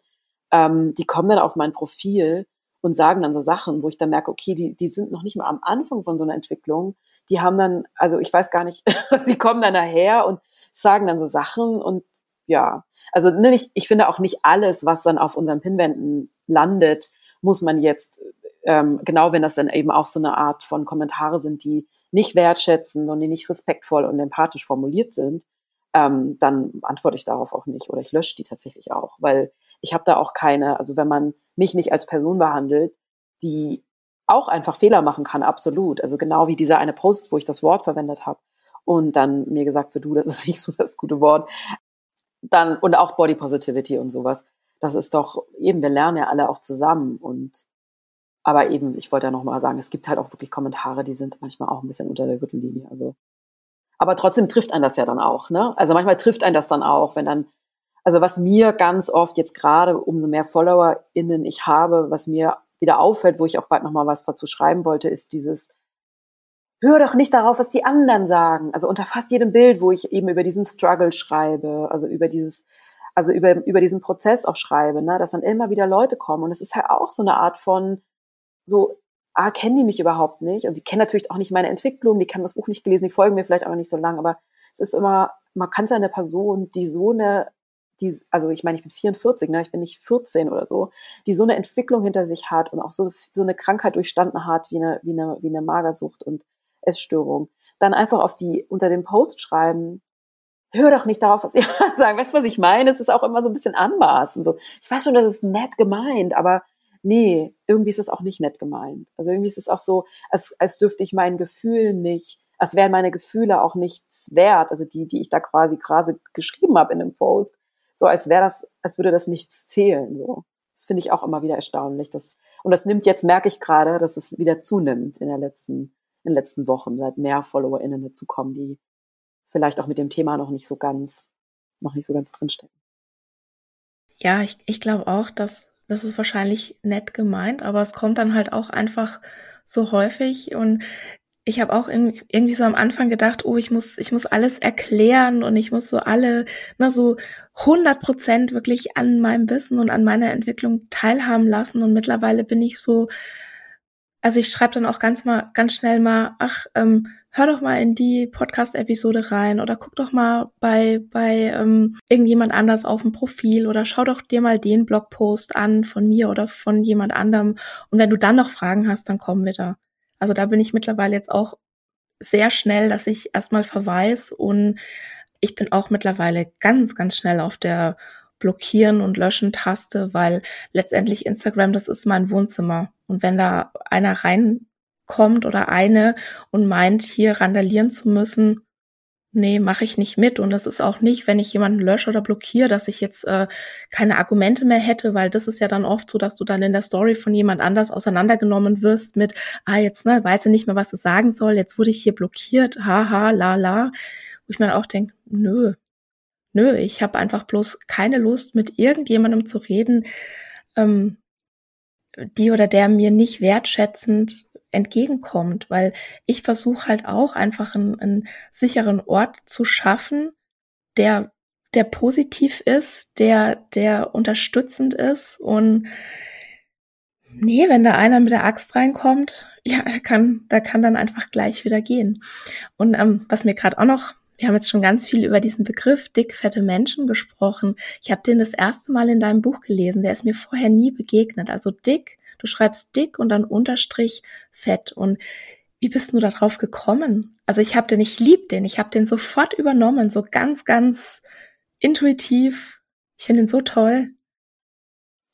B: ähm, die kommen dann auf mein Profil und sagen dann so Sachen, wo ich dann merke, okay, die, die sind noch nicht mal am Anfang von so einer Entwicklung. Die haben dann, also ich weiß gar nicht, sie kommen dann daher und sagen dann so Sachen und ja, also ne, ich, ich finde auch nicht alles, was dann auf unseren Pinwänden landet, muss man jetzt, ähm, genau wenn das dann eben auch so eine Art von Kommentare sind, die nicht wertschätzend und die nicht respektvoll und empathisch formuliert sind, ähm, dann antworte ich darauf auch nicht oder ich lösche die tatsächlich auch, weil ich habe da auch keine, also wenn man mich nicht als Person behandelt, die auch einfach Fehler machen kann, absolut. Also genau wie dieser eine Post, wo ich das Wort verwendet habe und dann mir gesagt wird, du, das ist nicht so das gute Wort. Dann und auch Body Positivity und sowas. Das ist doch eben, wir lernen ja alle auch zusammen und aber eben, ich wollte ja nochmal sagen, es gibt halt auch wirklich Kommentare, die sind manchmal auch ein bisschen unter der Gürtellinie. Also, aber trotzdem trifft einen das ja dann auch, ne? Also manchmal trifft einen das dann auch, wenn dann, also was mir ganz oft jetzt gerade, umso mehr FollowerInnen ich habe, was mir wieder auffällt, wo ich auch bald nochmal was dazu schreiben wollte, ist dieses, hör doch nicht darauf, was die anderen sagen. Also unter fast jedem Bild, wo ich eben über diesen Struggle schreibe, also über dieses, also über, über diesen Prozess auch schreibe, ne, dass dann immer wieder Leute kommen. Und es ist halt auch so eine Art von, so, ah, kennen die mich überhaupt nicht? Und die kennen natürlich auch nicht meine Entwicklung, die haben das Buch nicht gelesen, die folgen mir vielleicht auch nicht so lang, aber es ist immer, man kann seine Person, die so eine, die, also ich meine, ich bin 44, ne, ich bin nicht 14 oder so, die so eine Entwicklung hinter sich hat und auch so, so eine Krankheit durchstanden hat, wie eine, wie eine, wie eine Magersucht und Essstörung, dann einfach auf die, unter dem Post schreiben, hör doch nicht darauf, was sie sagen. Weißt du, was ich meine? Es ist auch immer so ein bisschen anmaßen. So, ich weiß schon, das ist nett gemeint, aber nee, irgendwie ist es auch nicht nett gemeint. Also irgendwie ist es auch so, als, als dürfte ich meinen Gefühlen nicht, als wären meine Gefühle auch nichts wert, also die, die ich da quasi gerade geschrieben habe in dem Post, so als wäre das, als würde das nichts zählen. So, das finde ich auch immer wieder erstaunlich. Das, und das nimmt jetzt, merke ich gerade, dass es wieder zunimmt in der letzten, in den letzten Wochen, seit mehr FollowerInnen dazukommen, die vielleicht auch mit dem Thema noch nicht so ganz, noch nicht so ganz drinstecken.
A: Ja, ich, ich glaube auch, dass das ist wahrscheinlich nett gemeint, aber es kommt dann halt auch einfach so häufig und ich habe auch irgendwie so am Anfang gedacht, oh, ich muss, ich muss alles erklären und ich muss so alle, na, so 100 Prozent wirklich an meinem Wissen und an meiner Entwicklung teilhaben lassen. Und mittlerweile bin ich so, also ich schreibe dann auch ganz mal, ganz schnell mal, ach, ähm, hör doch mal in die Podcast-Episode rein oder guck doch mal bei, bei ähm, irgendjemand anders auf dem Profil oder schau doch dir mal den Blogpost an von mir oder von jemand anderem. Und wenn du dann noch Fragen hast, dann kommen wir da. Also da bin ich mittlerweile jetzt auch sehr schnell, dass ich erstmal verweis und ich bin auch mittlerweile ganz, ganz schnell auf der Blockieren und Löschen Taste, weil letztendlich Instagram, das ist mein Wohnzimmer. Und wenn da einer reinkommt oder eine und meint, hier randalieren zu müssen, nee, mache ich nicht mit. Und das ist auch nicht, wenn ich jemanden lösche oder blockiere, dass ich jetzt äh, keine Argumente mehr hätte, weil das ist ja dann oft so, dass du dann in der Story von jemand anders auseinandergenommen wirst mit, ah, jetzt ne, weiß er nicht mehr, was er sagen soll, jetzt wurde ich hier blockiert, haha, la la. Wo ich mir auch denke, nö, nö, ich habe einfach bloß keine Lust, mit irgendjemandem zu reden, ähm, die oder der mir nicht wertschätzend entgegenkommt, weil ich versuche halt auch einfach einen, einen sicheren Ort zu schaffen, der der positiv ist, der der unterstützend ist und nee, wenn da einer mit der Axt reinkommt, ja, da kann da kann dann einfach gleich wieder gehen. Und ähm, was mir gerade auch noch wir haben jetzt schon ganz viel über diesen Begriff dick, fette Menschen gesprochen. Ich habe den das erste Mal in deinem Buch gelesen. Der ist mir vorher nie begegnet. Also dick Du schreibst dick und dann Unterstrich fett. Und wie bist du da drauf gekommen? Also ich habe den, ich lieb den, ich habe den sofort übernommen, so ganz, ganz intuitiv. Ich finde ihn so toll.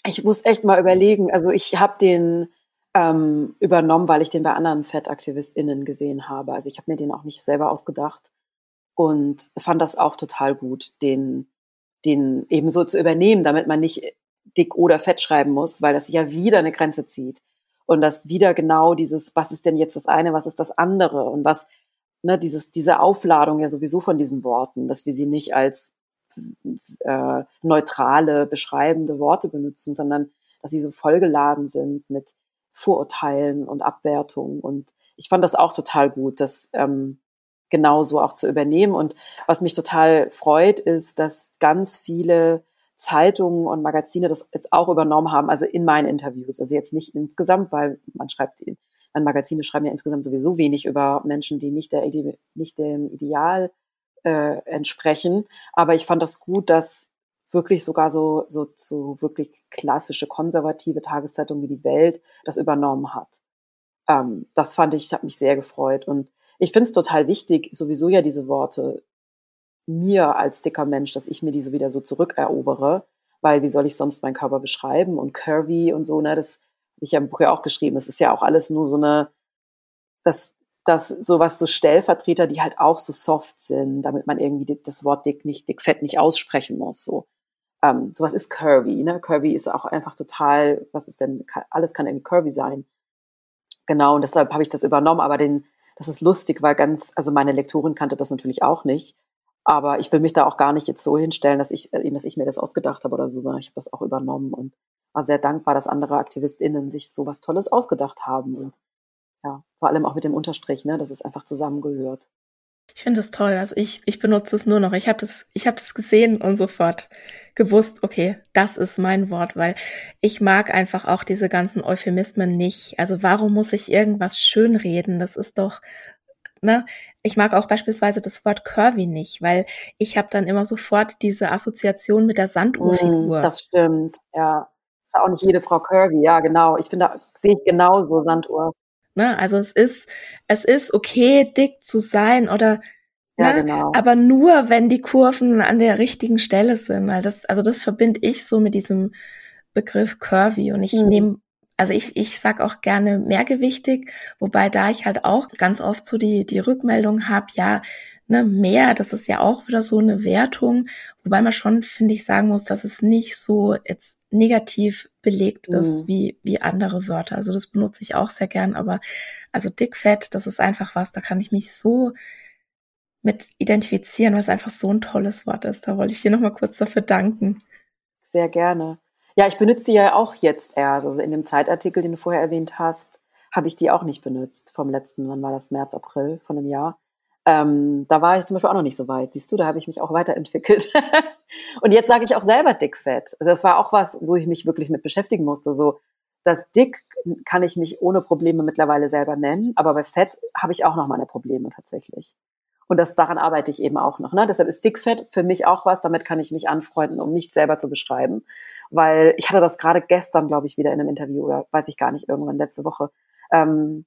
B: Ich muss echt mal überlegen. Also ich habe den ähm, übernommen, weil ich den bei anderen FettaktivistInnen gesehen habe. Also ich habe mir den auch nicht selber ausgedacht und fand das auch total gut, den, den eben so zu übernehmen, damit man nicht dick oder fett schreiben muss, weil das ja wieder eine Grenze zieht. Und das wieder genau dieses, was ist denn jetzt das eine, was ist das andere und was, ne, dieses, diese Aufladung ja sowieso von diesen Worten, dass wir sie nicht als äh, neutrale, beschreibende Worte benutzen, sondern dass sie so vollgeladen sind mit Vorurteilen und Abwertungen. Und ich fand das auch total gut, das ähm, genauso auch zu übernehmen. Und was mich total freut, ist, dass ganz viele Zeitungen und Magazine das jetzt auch übernommen haben, also in meinen Interviews. Also jetzt nicht insgesamt, weil man schreibt, man Magazine schreiben ja insgesamt sowieso wenig über Menschen, die nicht, der, nicht dem Ideal äh, entsprechen. Aber ich fand das gut, dass wirklich sogar so, so, so wirklich klassische konservative Tageszeitungen wie die Welt das übernommen hat. Ähm, das fand ich, hat mich sehr gefreut. Und ich finde es total wichtig, sowieso ja diese Worte mir als dicker Mensch, dass ich mir diese wieder so zurückerobere, weil wie soll ich sonst meinen Körper beschreiben und curvy und so, ne, das habe ich ja im Buch ja auch geschrieben, es ist ja auch alles nur so eine, das, das sowas so Stellvertreter, die halt auch so soft sind, damit man irgendwie das Wort dick nicht, dick fett nicht aussprechen muss, so. Ähm, sowas ist curvy, ne, curvy ist auch einfach total, was ist denn, alles kann irgendwie curvy sein. Genau, und deshalb habe ich das übernommen, aber den, das ist lustig, weil ganz, also meine Lektorin kannte das natürlich auch nicht. Aber ich will mich da auch gar nicht jetzt so hinstellen, dass ich, äh, dass ich mir das ausgedacht habe oder so, sondern ich habe das auch übernommen und war sehr dankbar, dass andere AktivistInnen sich so was Tolles ausgedacht haben. Und ja, vor allem auch mit dem Unterstrich, ne, dass es einfach zusammengehört.
A: Ich finde das toll. Also ich, ich benutze es nur noch. Ich habe das, ich habe das gesehen und sofort gewusst, okay, das ist mein Wort, weil ich mag einfach auch diese ganzen Euphemismen nicht. Also warum muss ich irgendwas schönreden? Das ist doch ne, ich mag auch beispielsweise das Wort Curvy nicht, weil ich habe dann immer sofort diese Assoziation mit der Sanduhrfigur.
B: Mm, das stimmt, ja. Ist auch nicht jede Frau Curvy, ja, genau. Ich finde, sehe ich genauso, Sanduhr.
A: Ne? Also es ist, es ist okay, dick zu sein oder
B: ja,
A: ne?
B: genau.
A: aber nur, wenn die Kurven an der richtigen Stelle sind. Weil das, also das verbinde ich so mit diesem Begriff curvy und ich mhm. nehme also ich, ich sag auch gerne mehrgewichtig, wobei da ich halt auch ganz oft so die, die Rückmeldung habe, ja, ne, mehr, das ist ja auch wieder so eine Wertung, wobei man schon, finde ich, sagen muss, dass es nicht so jetzt negativ belegt ist mhm. wie, wie andere Wörter. Also das benutze ich auch sehr gern, aber also dickfett, das ist einfach was, da kann ich mich so mit identifizieren, weil es einfach so ein tolles Wort ist. Da wollte ich dir nochmal kurz dafür danken.
B: Sehr gerne. Ja, ich benutze die ja auch jetzt erst. Also in dem Zeitartikel, den du vorher erwähnt hast, habe ich die auch nicht benutzt. Vom letzten, wann war das? März, April von einem Jahr. Ähm, da war ich zum Beispiel auch noch nicht so weit. Siehst du, da habe ich mich auch weiterentwickelt. und jetzt sage ich auch selber dickfett. Also das war auch was, wo ich mich wirklich mit beschäftigen musste. So, das dick kann ich mich ohne Probleme mittlerweile selber nennen, aber bei Fett habe ich auch noch meine Probleme tatsächlich. Und das daran arbeite ich eben auch noch. Ne? Deshalb ist Dickfett für mich auch was, damit kann ich mich anfreunden, um mich selber zu beschreiben. Weil ich hatte das gerade gestern, glaube ich, wieder in einem Interview oder weiß ich gar nicht, irgendwann letzte Woche. Ähm,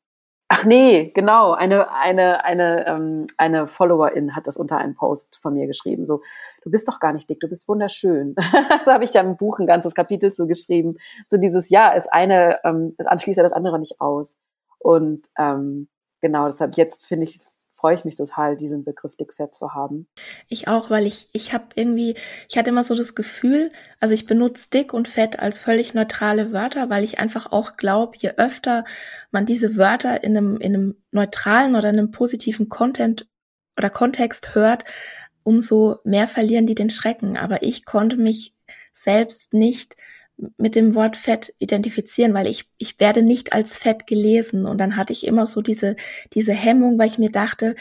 B: ach nee, genau, eine, eine, eine, ähm, eine Followerin hat das unter einem Post von mir geschrieben. So, du bist doch gar nicht dick, du bist wunderschön. so habe ich ja im Buch ein ganzes Kapitel zu geschrieben. So dieses Ja ist eine, ähm, das anschließt ja das andere nicht aus. Und ähm, genau, deshalb jetzt finde ich es freue ich mich total, diesen Begriff dickfett zu haben.
A: Ich auch, weil ich, ich habe irgendwie, ich hatte immer so das Gefühl, also ich benutze dick und fett als völlig neutrale Wörter, weil ich einfach auch glaube, je öfter man diese Wörter in einem, in einem neutralen oder in einem positiven Content oder Kontext hört, umso mehr verlieren die den Schrecken. Aber ich konnte mich selbst nicht mit dem Wort Fett identifizieren, weil ich, ich werde nicht als Fett gelesen. Und dann hatte ich immer so diese, diese Hemmung, weil ich mir dachte,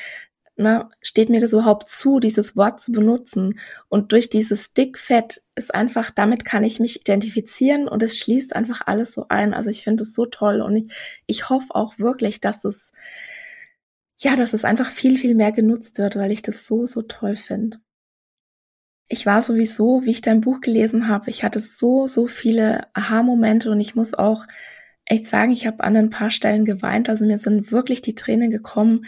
A: na, steht mir das überhaupt zu, dieses Wort zu benutzen? Und durch dieses Dickfett ist einfach, damit kann ich mich identifizieren und es schließt einfach alles so ein. Also ich finde es so toll und ich, ich hoffe auch wirklich, dass es, ja, dass es einfach viel, viel mehr genutzt wird, weil ich das so, so toll finde ich war sowieso, wie ich dein Buch gelesen habe, ich hatte so, so viele Aha-Momente und ich muss auch echt sagen, ich habe an ein paar Stellen geweint. Also mir sind wirklich die Tränen gekommen,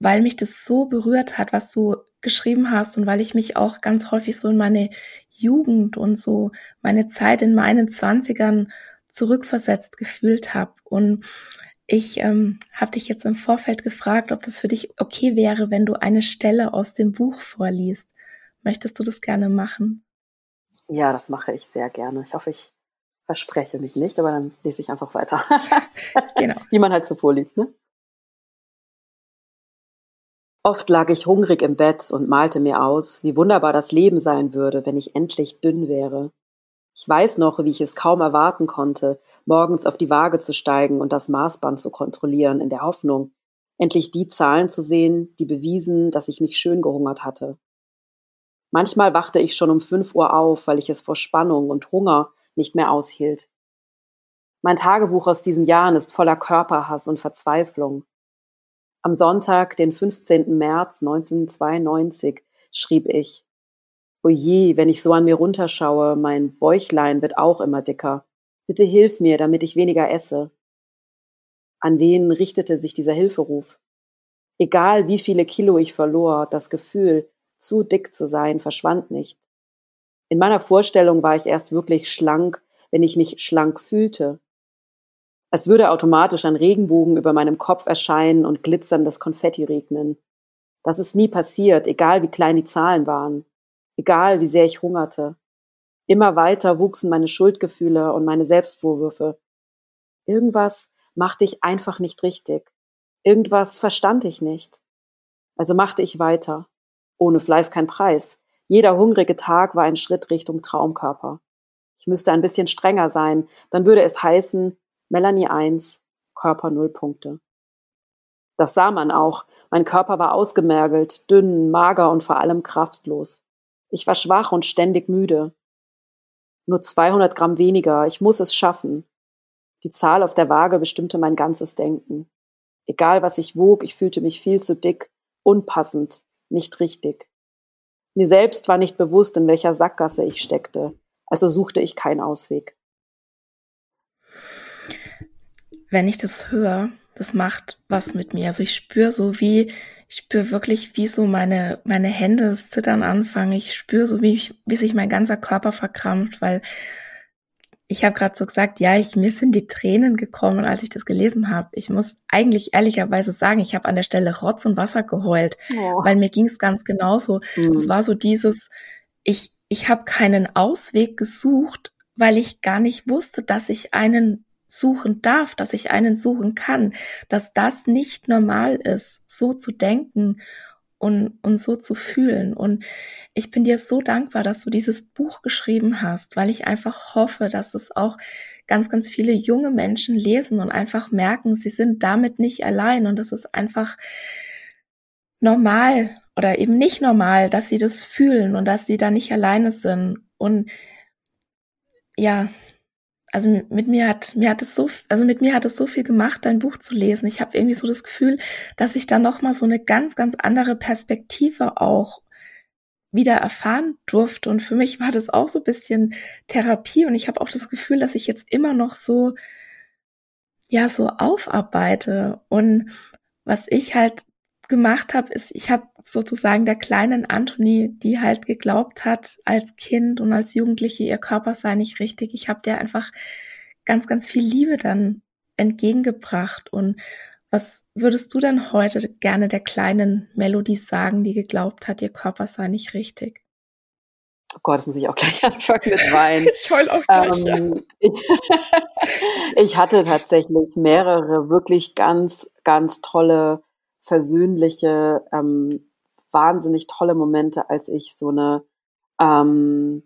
A: weil mich das so berührt hat, was du geschrieben hast und weil ich mich auch ganz häufig so in meine Jugend und so meine Zeit in meinen Zwanzigern zurückversetzt gefühlt habe. Und ich ähm, habe dich jetzt im Vorfeld gefragt, ob das für dich okay wäre, wenn du eine Stelle aus dem Buch vorliest. Möchtest du das gerne machen?
B: Ja, das mache ich sehr gerne. Ich hoffe, ich verspreche mich nicht, aber dann lese ich einfach weiter. genau. Wie man halt so vorliest, ne? Oft lag ich hungrig im Bett und malte mir aus, wie wunderbar das Leben sein würde, wenn ich endlich dünn wäre. Ich weiß noch, wie ich es kaum erwarten konnte, morgens auf die Waage zu steigen und das Maßband zu kontrollieren, in der Hoffnung, endlich die Zahlen zu sehen, die bewiesen, dass ich mich schön gehungert hatte. Manchmal wachte ich schon um fünf Uhr auf, weil ich es vor Spannung und Hunger nicht mehr aushielt. Mein Tagebuch aus diesen Jahren ist voller Körperhass und Verzweiflung. Am Sonntag, den 15. März 1992, schrieb ich, Oje, wenn ich so an mir runterschaue, mein Bäuchlein wird auch immer dicker. Bitte hilf mir, damit ich weniger esse. An wen richtete sich dieser Hilferuf? Egal wie viele Kilo ich verlor, das Gefühl, zu dick zu sein, verschwand nicht. In meiner Vorstellung war ich erst wirklich schlank, wenn ich mich schlank fühlte. Es würde automatisch ein Regenbogen über meinem Kopf erscheinen und glitzerndes Konfetti regnen. Das ist nie passiert, egal wie klein die Zahlen waren, egal wie sehr ich hungerte. Immer weiter wuchsen meine Schuldgefühle und meine Selbstvorwürfe. Irgendwas machte ich einfach nicht richtig. Irgendwas verstand ich nicht. Also machte ich weiter. Ohne Fleiß kein Preis. Jeder hungrige Tag war ein Schritt Richtung Traumkörper. Ich müsste ein bisschen strenger sein, dann würde es heißen, Melanie 1, Körper 0 Punkte. Das sah man auch. Mein Körper war ausgemergelt, dünn, mager und vor allem kraftlos. Ich war schwach und ständig müde. Nur 200 Gramm weniger, ich muss es schaffen. Die Zahl auf der Waage bestimmte mein ganzes Denken. Egal was ich wog, ich fühlte mich viel zu dick, unpassend, nicht richtig. Mir selbst war nicht bewusst, in welcher Sackgasse ich steckte, also suchte ich keinen Ausweg.
A: Wenn ich das höre, das macht was mit mir. Also ich spüre so wie, ich spüre wirklich, wie so meine, meine Hände das Zittern anfangen. Ich spüre so, wie, ich, wie sich mein ganzer Körper verkrampft, weil ich habe gerade so gesagt, ja, ich mir sind die Tränen gekommen, als ich das gelesen habe. Ich muss eigentlich ehrlicherweise sagen, ich habe an der Stelle Rotz und Wasser geheult, oh. weil mir ging es ganz genauso. Mhm. Es war so dieses, ich ich habe keinen Ausweg gesucht, weil ich gar nicht wusste, dass ich einen suchen darf, dass ich einen suchen kann, dass das nicht normal ist, so zu denken und, und so zu fühlen. Und ich bin dir so dankbar, dass du dieses Buch geschrieben hast, weil ich einfach hoffe, dass es auch ganz, ganz viele junge Menschen lesen und einfach merken, sie sind damit nicht allein und das ist einfach normal oder eben nicht normal, dass sie das fühlen und dass sie da nicht alleine sind. Und ja, also mit mir hat mir hat es so also mit mir hat es so viel gemacht dein Buch zu lesen. Ich habe irgendwie so das Gefühl, dass ich da noch mal so eine ganz ganz andere Perspektive auch wieder erfahren durfte. Und für mich war das auch so ein bisschen Therapie. Und ich habe auch das Gefühl, dass ich jetzt immer noch so ja so aufarbeite. Und was ich halt gemacht habe, ist, ich habe sozusagen der kleinen Anthony, die halt geglaubt hat als Kind und als Jugendliche, ihr Körper sei nicht richtig. Ich habe der einfach ganz, ganz viel Liebe dann entgegengebracht. Und was würdest du denn heute gerne der kleinen Melodie sagen, die geglaubt hat, ihr Körper sei nicht richtig?
B: Oh Gott, das muss ich auch gleich anfangen mit Wein.
A: ich heul auch gleich.
B: Ähm, ich, ich hatte tatsächlich mehrere wirklich ganz, ganz tolle versöhnliche, ähm, wahnsinnig tolle Momente, als ich so eine ähm,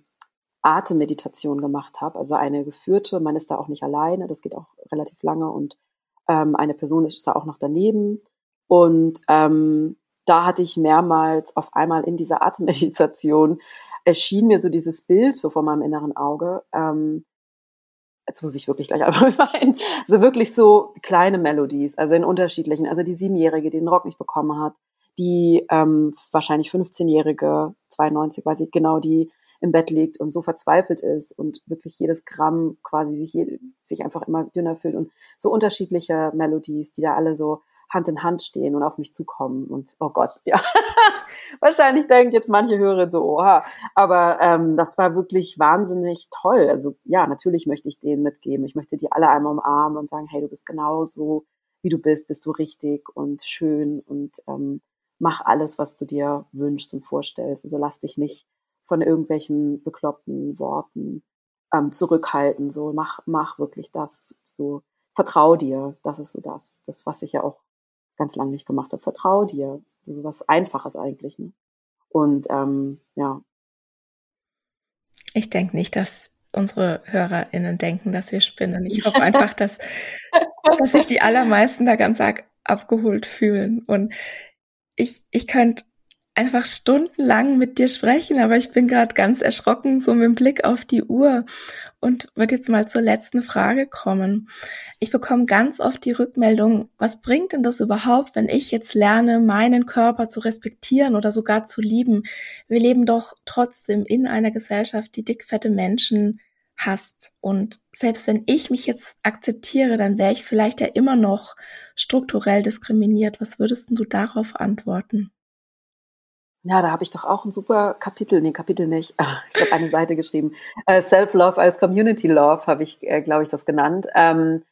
B: Atemmeditation gemacht habe, also eine geführte, man ist da auch nicht alleine, das geht auch relativ lange und ähm, eine Person ist da auch noch daneben. Und ähm, da hatte ich mehrmals auf einmal in dieser Atemmeditation erschien mir so dieses Bild so vor meinem inneren Auge, ähm, jetzt muss ich wirklich gleich einmal weinen, also wirklich so kleine Melodies, also in unterschiedlichen, also die Siebenjährige, die den Rock nicht bekommen hat, die ähm, wahrscheinlich 15-Jährige, 92, weiß ich genau, die im Bett liegt und so verzweifelt ist und wirklich jedes Gramm quasi sich, sich einfach immer dünner fühlt und so unterschiedliche Melodies, die da alle so Hand in Hand stehen und auf mich zukommen. Und oh Gott, ja. Wahrscheinlich denken jetzt manche Hörer so, oha. Aber ähm, das war wirklich wahnsinnig toll. Also ja, natürlich möchte ich denen mitgeben. Ich möchte die alle einmal umarmen und sagen, hey, du bist genauso, wie du bist, bist du richtig und schön und ähm, mach alles, was du dir wünschst und vorstellst. Also lass dich nicht von irgendwelchen bekloppten Worten ähm, zurückhalten. So mach, mach wirklich das. So vertrau dir. Das ist so das, das was ich ja auch ganz lange nicht gemacht habe. Vertraue dir. So was Einfaches eigentlich. Ne? Und ähm, ja.
A: Ich denke nicht, dass unsere HörerInnen denken, dass wir spinnen. Ich hoffe einfach, dass, dass sich die allermeisten da ganz arg abgeholt fühlen. Und ich, ich könnte einfach stundenlang mit dir sprechen, aber ich bin gerade ganz erschrocken, so mit dem Blick auf die Uhr und würde jetzt mal zur letzten Frage kommen. Ich bekomme ganz oft die Rückmeldung, was bringt denn das überhaupt, wenn ich jetzt lerne, meinen Körper zu respektieren oder sogar zu lieben? Wir leben doch trotzdem in einer Gesellschaft, die dickfette Menschen hasst. Und selbst wenn ich mich jetzt akzeptiere, dann wäre ich vielleicht ja immer noch strukturell diskriminiert. Was würdest du darauf antworten?
B: Ja, da habe ich doch auch ein super Kapitel, nee, Kapitel nicht, ich habe eine Seite geschrieben. Äh, Self-Love als Community Love habe ich, äh, glaube ich, das genannt. Ähm,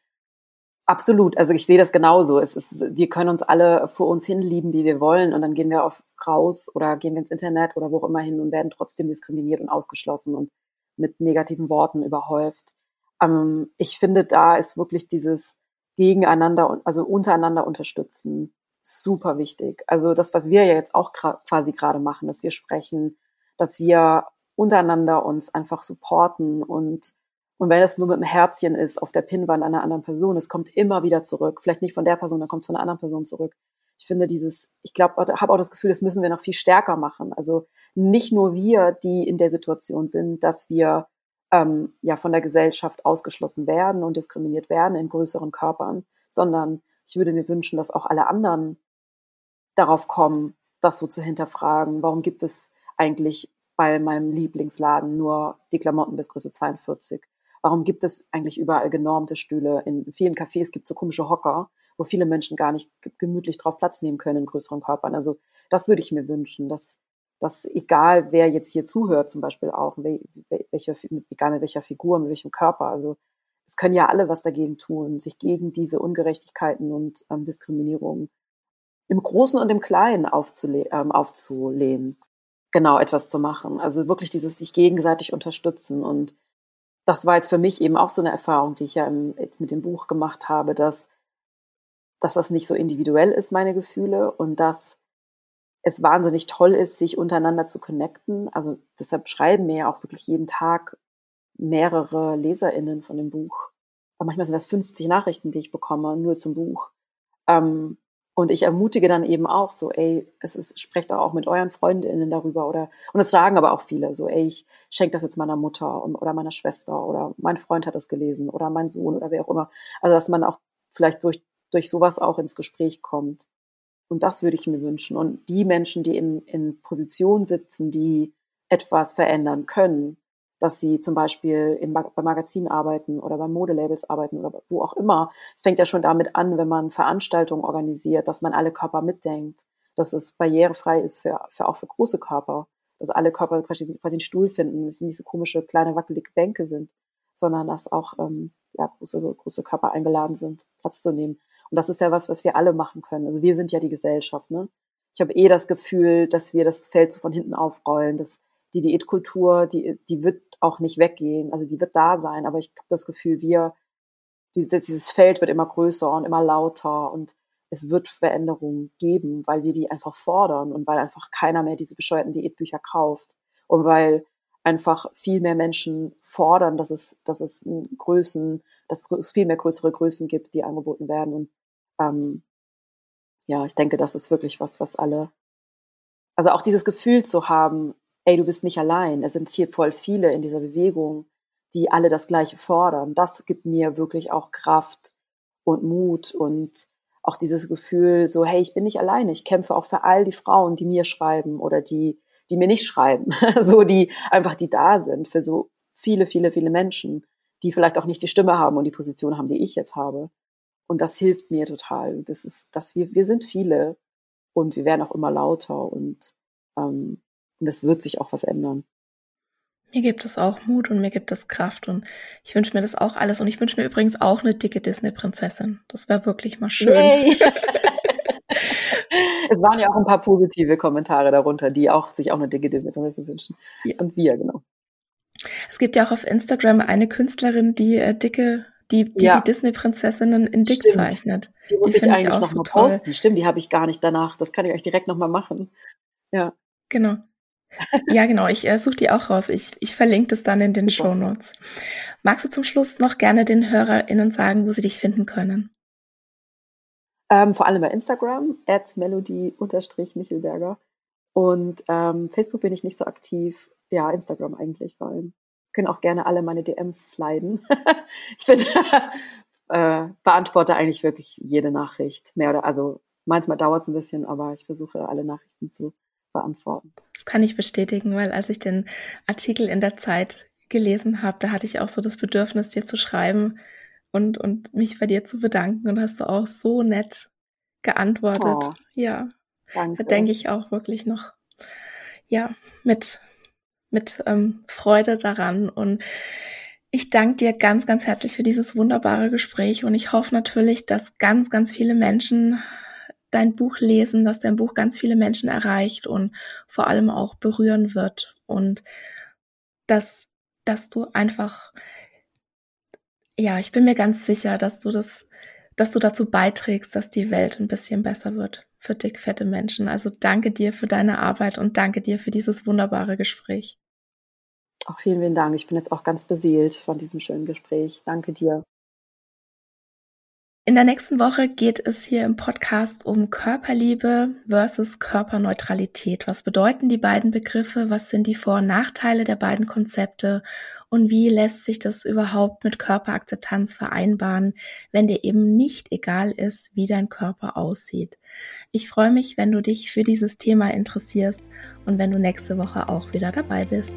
B: absolut, also ich sehe das genauso. Es ist, wir können uns alle vor uns hin lieben, wie wir wollen, und dann gehen wir auf raus oder gehen wir ins Internet oder wo auch immer hin und werden trotzdem diskriminiert und ausgeschlossen und mit negativen Worten überhäuft. Ähm, ich finde, da ist wirklich dieses Gegeneinander, also untereinander unterstützen super wichtig. Also das, was wir ja jetzt auch quasi gerade machen, dass wir sprechen, dass wir untereinander uns einfach supporten und und wenn es nur mit dem Herzchen ist auf der Pinnwand einer anderen Person, es kommt immer wieder zurück. Vielleicht nicht von der Person, dann kommt es von einer anderen Person zurück. Ich finde dieses, ich glaube, habe auch das Gefühl, das müssen wir noch viel stärker machen. Also nicht nur wir, die in der Situation sind, dass wir ähm, ja von der Gesellschaft ausgeschlossen werden und diskriminiert werden in größeren Körpern, sondern ich würde mir wünschen, dass auch alle anderen darauf kommen, das so zu hinterfragen. Warum gibt es eigentlich bei meinem Lieblingsladen nur die Klamotten bis Größe 42? Warum gibt es eigentlich überall genormte Stühle? In vielen Cafés gibt es so komische Hocker, wo viele Menschen gar nicht gemütlich drauf Platz nehmen können in größeren Körpern. Also das würde ich mir wünschen, dass, dass egal wer jetzt hier zuhört, zum Beispiel auch, welche, egal mit welcher Figur, mit welchem Körper, also es können ja alle was dagegen tun, sich gegen diese Ungerechtigkeiten und ähm, Diskriminierung im Großen und im Kleinen aufzule ähm, aufzulehnen. Genau, etwas zu machen. Also wirklich dieses sich gegenseitig unterstützen. Und das war jetzt für mich eben auch so eine Erfahrung, die ich ja im, jetzt mit dem Buch gemacht habe, dass, dass das nicht so individuell ist, meine Gefühle, und dass es wahnsinnig toll ist, sich untereinander zu connecten. Also deshalb schreiben mir ja auch wirklich jeden Tag mehrere LeserInnen von dem Buch. Aber manchmal sind das 50 Nachrichten, die ich bekomme, nur zum Buch. Ähm, und ich ermutige dann eben auch so, ey, es ist, sprecht auch mit euren Freundinnen darüber oder, und das sagen aber auch viele so, ey, ich schenke das jetzt meiner Mutter und, oder meiner Schwester oder mein Freund hat das gelesen oder mein Sohn oder wer auch immer. Also, dass man auch vielleicht durch, durch sowas auch ins Gespräch kommt. Und das würde ich mir wünschen. Und die Menschen, die in, in Position sitzen, die etwas verändern können, dass sie zum Beispiel in, bei Magazinen arbeiten oder bei Modelabels arbeiten oder wo auch immer. Es fängt ja schon damit an, wenn man Veranstaltungen organisiert, dass man alle Körper mitdenkt, dass es barrierefrei ist für, für auch für große Körper, dass alle Körper quasi, quasi einen Stuhl finden, dass es nicht so komische kleine wackelige Bänke sind, sondern dass auch ähm, ja, große, große Körper eingeladen sind, Platz zu nehmen. Und das ist ja was, was wir alle machen können. Also wir sind ja die Gesellschaft, ne? Ich habe eh das Gefühl, dass wir das Feld so von hinten aufrollen, dass die Diätkultur, die, die wird auch nicht weggehen. Also die wird da sein, aber ich habe das Gefühl, wir, dieses, Feld wird immer größer und immer lauter und es wird Veränderungen geben, weil wir die einfach fordern und weil einfach keiner mehr diese bescheuerten Diätbücher kauft und weil einfach viel mehr Menschen fordern, dass es, dass es Größen, dass es viel mehr größere Größen gibt, die angeboten werden. Und ähm, ja, ich denke, das ist wirklich was, was alle, also auch dieses Gefühl zu haben, ey, du bist nicht allein. Es sind hier voll viele in dieser Bewegung, die alle das Gleiche fordern. Das gibt mir wirklich auch Kraft und Mut und auch dieses Gefühl, so, hey, ich bin nicht alleine. Ich kämpfe auch für all die Frauen, die mir schreiben oder die, die mir nicht schreiben. so, die einfach, die da sind für so viele, viele, viele Menschen, die vielleicht auch nicht die Stimme haben und die Position haben, die ich jetzt habe. Und das hilft mir total. Das ist, dass wir, wir sind viele und wir werden auch immer lauter und ähm, und es wird sich auch was ändern.
A: Mir gibt es auch Mut und mir gibt es Kraft und ich wünsche mir das auch alles. Und ich wünsche mir übrigens auch eine dicke Disney-Prinzessin. Das wäre wirklich mal schön. es
B: waren ja auch ein paar positive Kommentare darunter, die auch sich auch eine dicke Disney-Prinzessin wünschen. Ja. Und wir, genau.
A: Es gibt ja auch auf Instagram eine Künstlerin, die äh, dicke, die die, ja. die Disney-Prinzessinnen in dick Stimmt. zeichnet.
B: Die muss die ich eigentlich noch so mal posten. Stimmt, die habe ich gar nicht danach. Das kann ich euch direkt noch mal machen. Ja.
A: Genau. Ja, genau. Ich äh, suche die auch raus. Ich, ich verlinke das dann in den Show Notes. Magst du zum Schluss noch gerne den HörerInnen sagen, wo sie dich finden können?
B: Ähm, vor allem bei Instagram, at melody-michelberger. Und ähm, Facebook bin ich nicht so aktiv. Ja, Instagram eigentlich vor allem. Können auch gerne alle meine DMs sliden. ich bin, äh, beantworte eigentlich wirklich jede Nachricht. Mehr oder, also manchmal dauert es ein bisschen, aber ich versuche alle Nachrichten zu beantworten.
A: Das kann ich bestätigen, weil als ich den Artikel in der Zeit gelesen habe, da hatte ich auch so das Bedürfnis, dir zu schreiben und, und mich bei dir zu bedanken und hast du auch so nett geantwortet. Oh, ja, danke. da denke ich auch wirklich noch, ja, mit, mit ähm, Freude daran und ich danke dir ganz, ganz herzlich für dieses wunderbare Gespräch und ich hoffe natürlich, dass ganz, ganz viele Menschen dein Buch lesen, dass dein Buch ganz viele Menschen erreicht und vor allem auch berühren wird und dass, dass du einfach, ja, ich bin mir ganz sicher, dass du das, dass du dazu beiträgst, dass die Welt ein bisschen besser wird für dick, fette Menschen. Also danke dir für deine Arbeit und danke dir für dieses wunderbare Gespräch.
B: Auch vielen, vielen Dank. Ich bin jetzt auch ganz beseelt von diesem schönen Gespräch. Danke dir.
A: In der nächsten Woche geht es hier im Podcast um Körperliebe versus Körperneutralität. Was bedeuten die beiden Begriffe? Was sind die Vor- und Nachteile der beiden Konzepte? Und wie lässt sich das überhaupt mit Körperakzeptanz vereinbaren, wenn dir eben nicht egal ist, wie dein Körper aussieht? Ich freue mich, wenn du dich für dieses Thema interessierst und wenn du nächste Woche auch wieder dabei bist.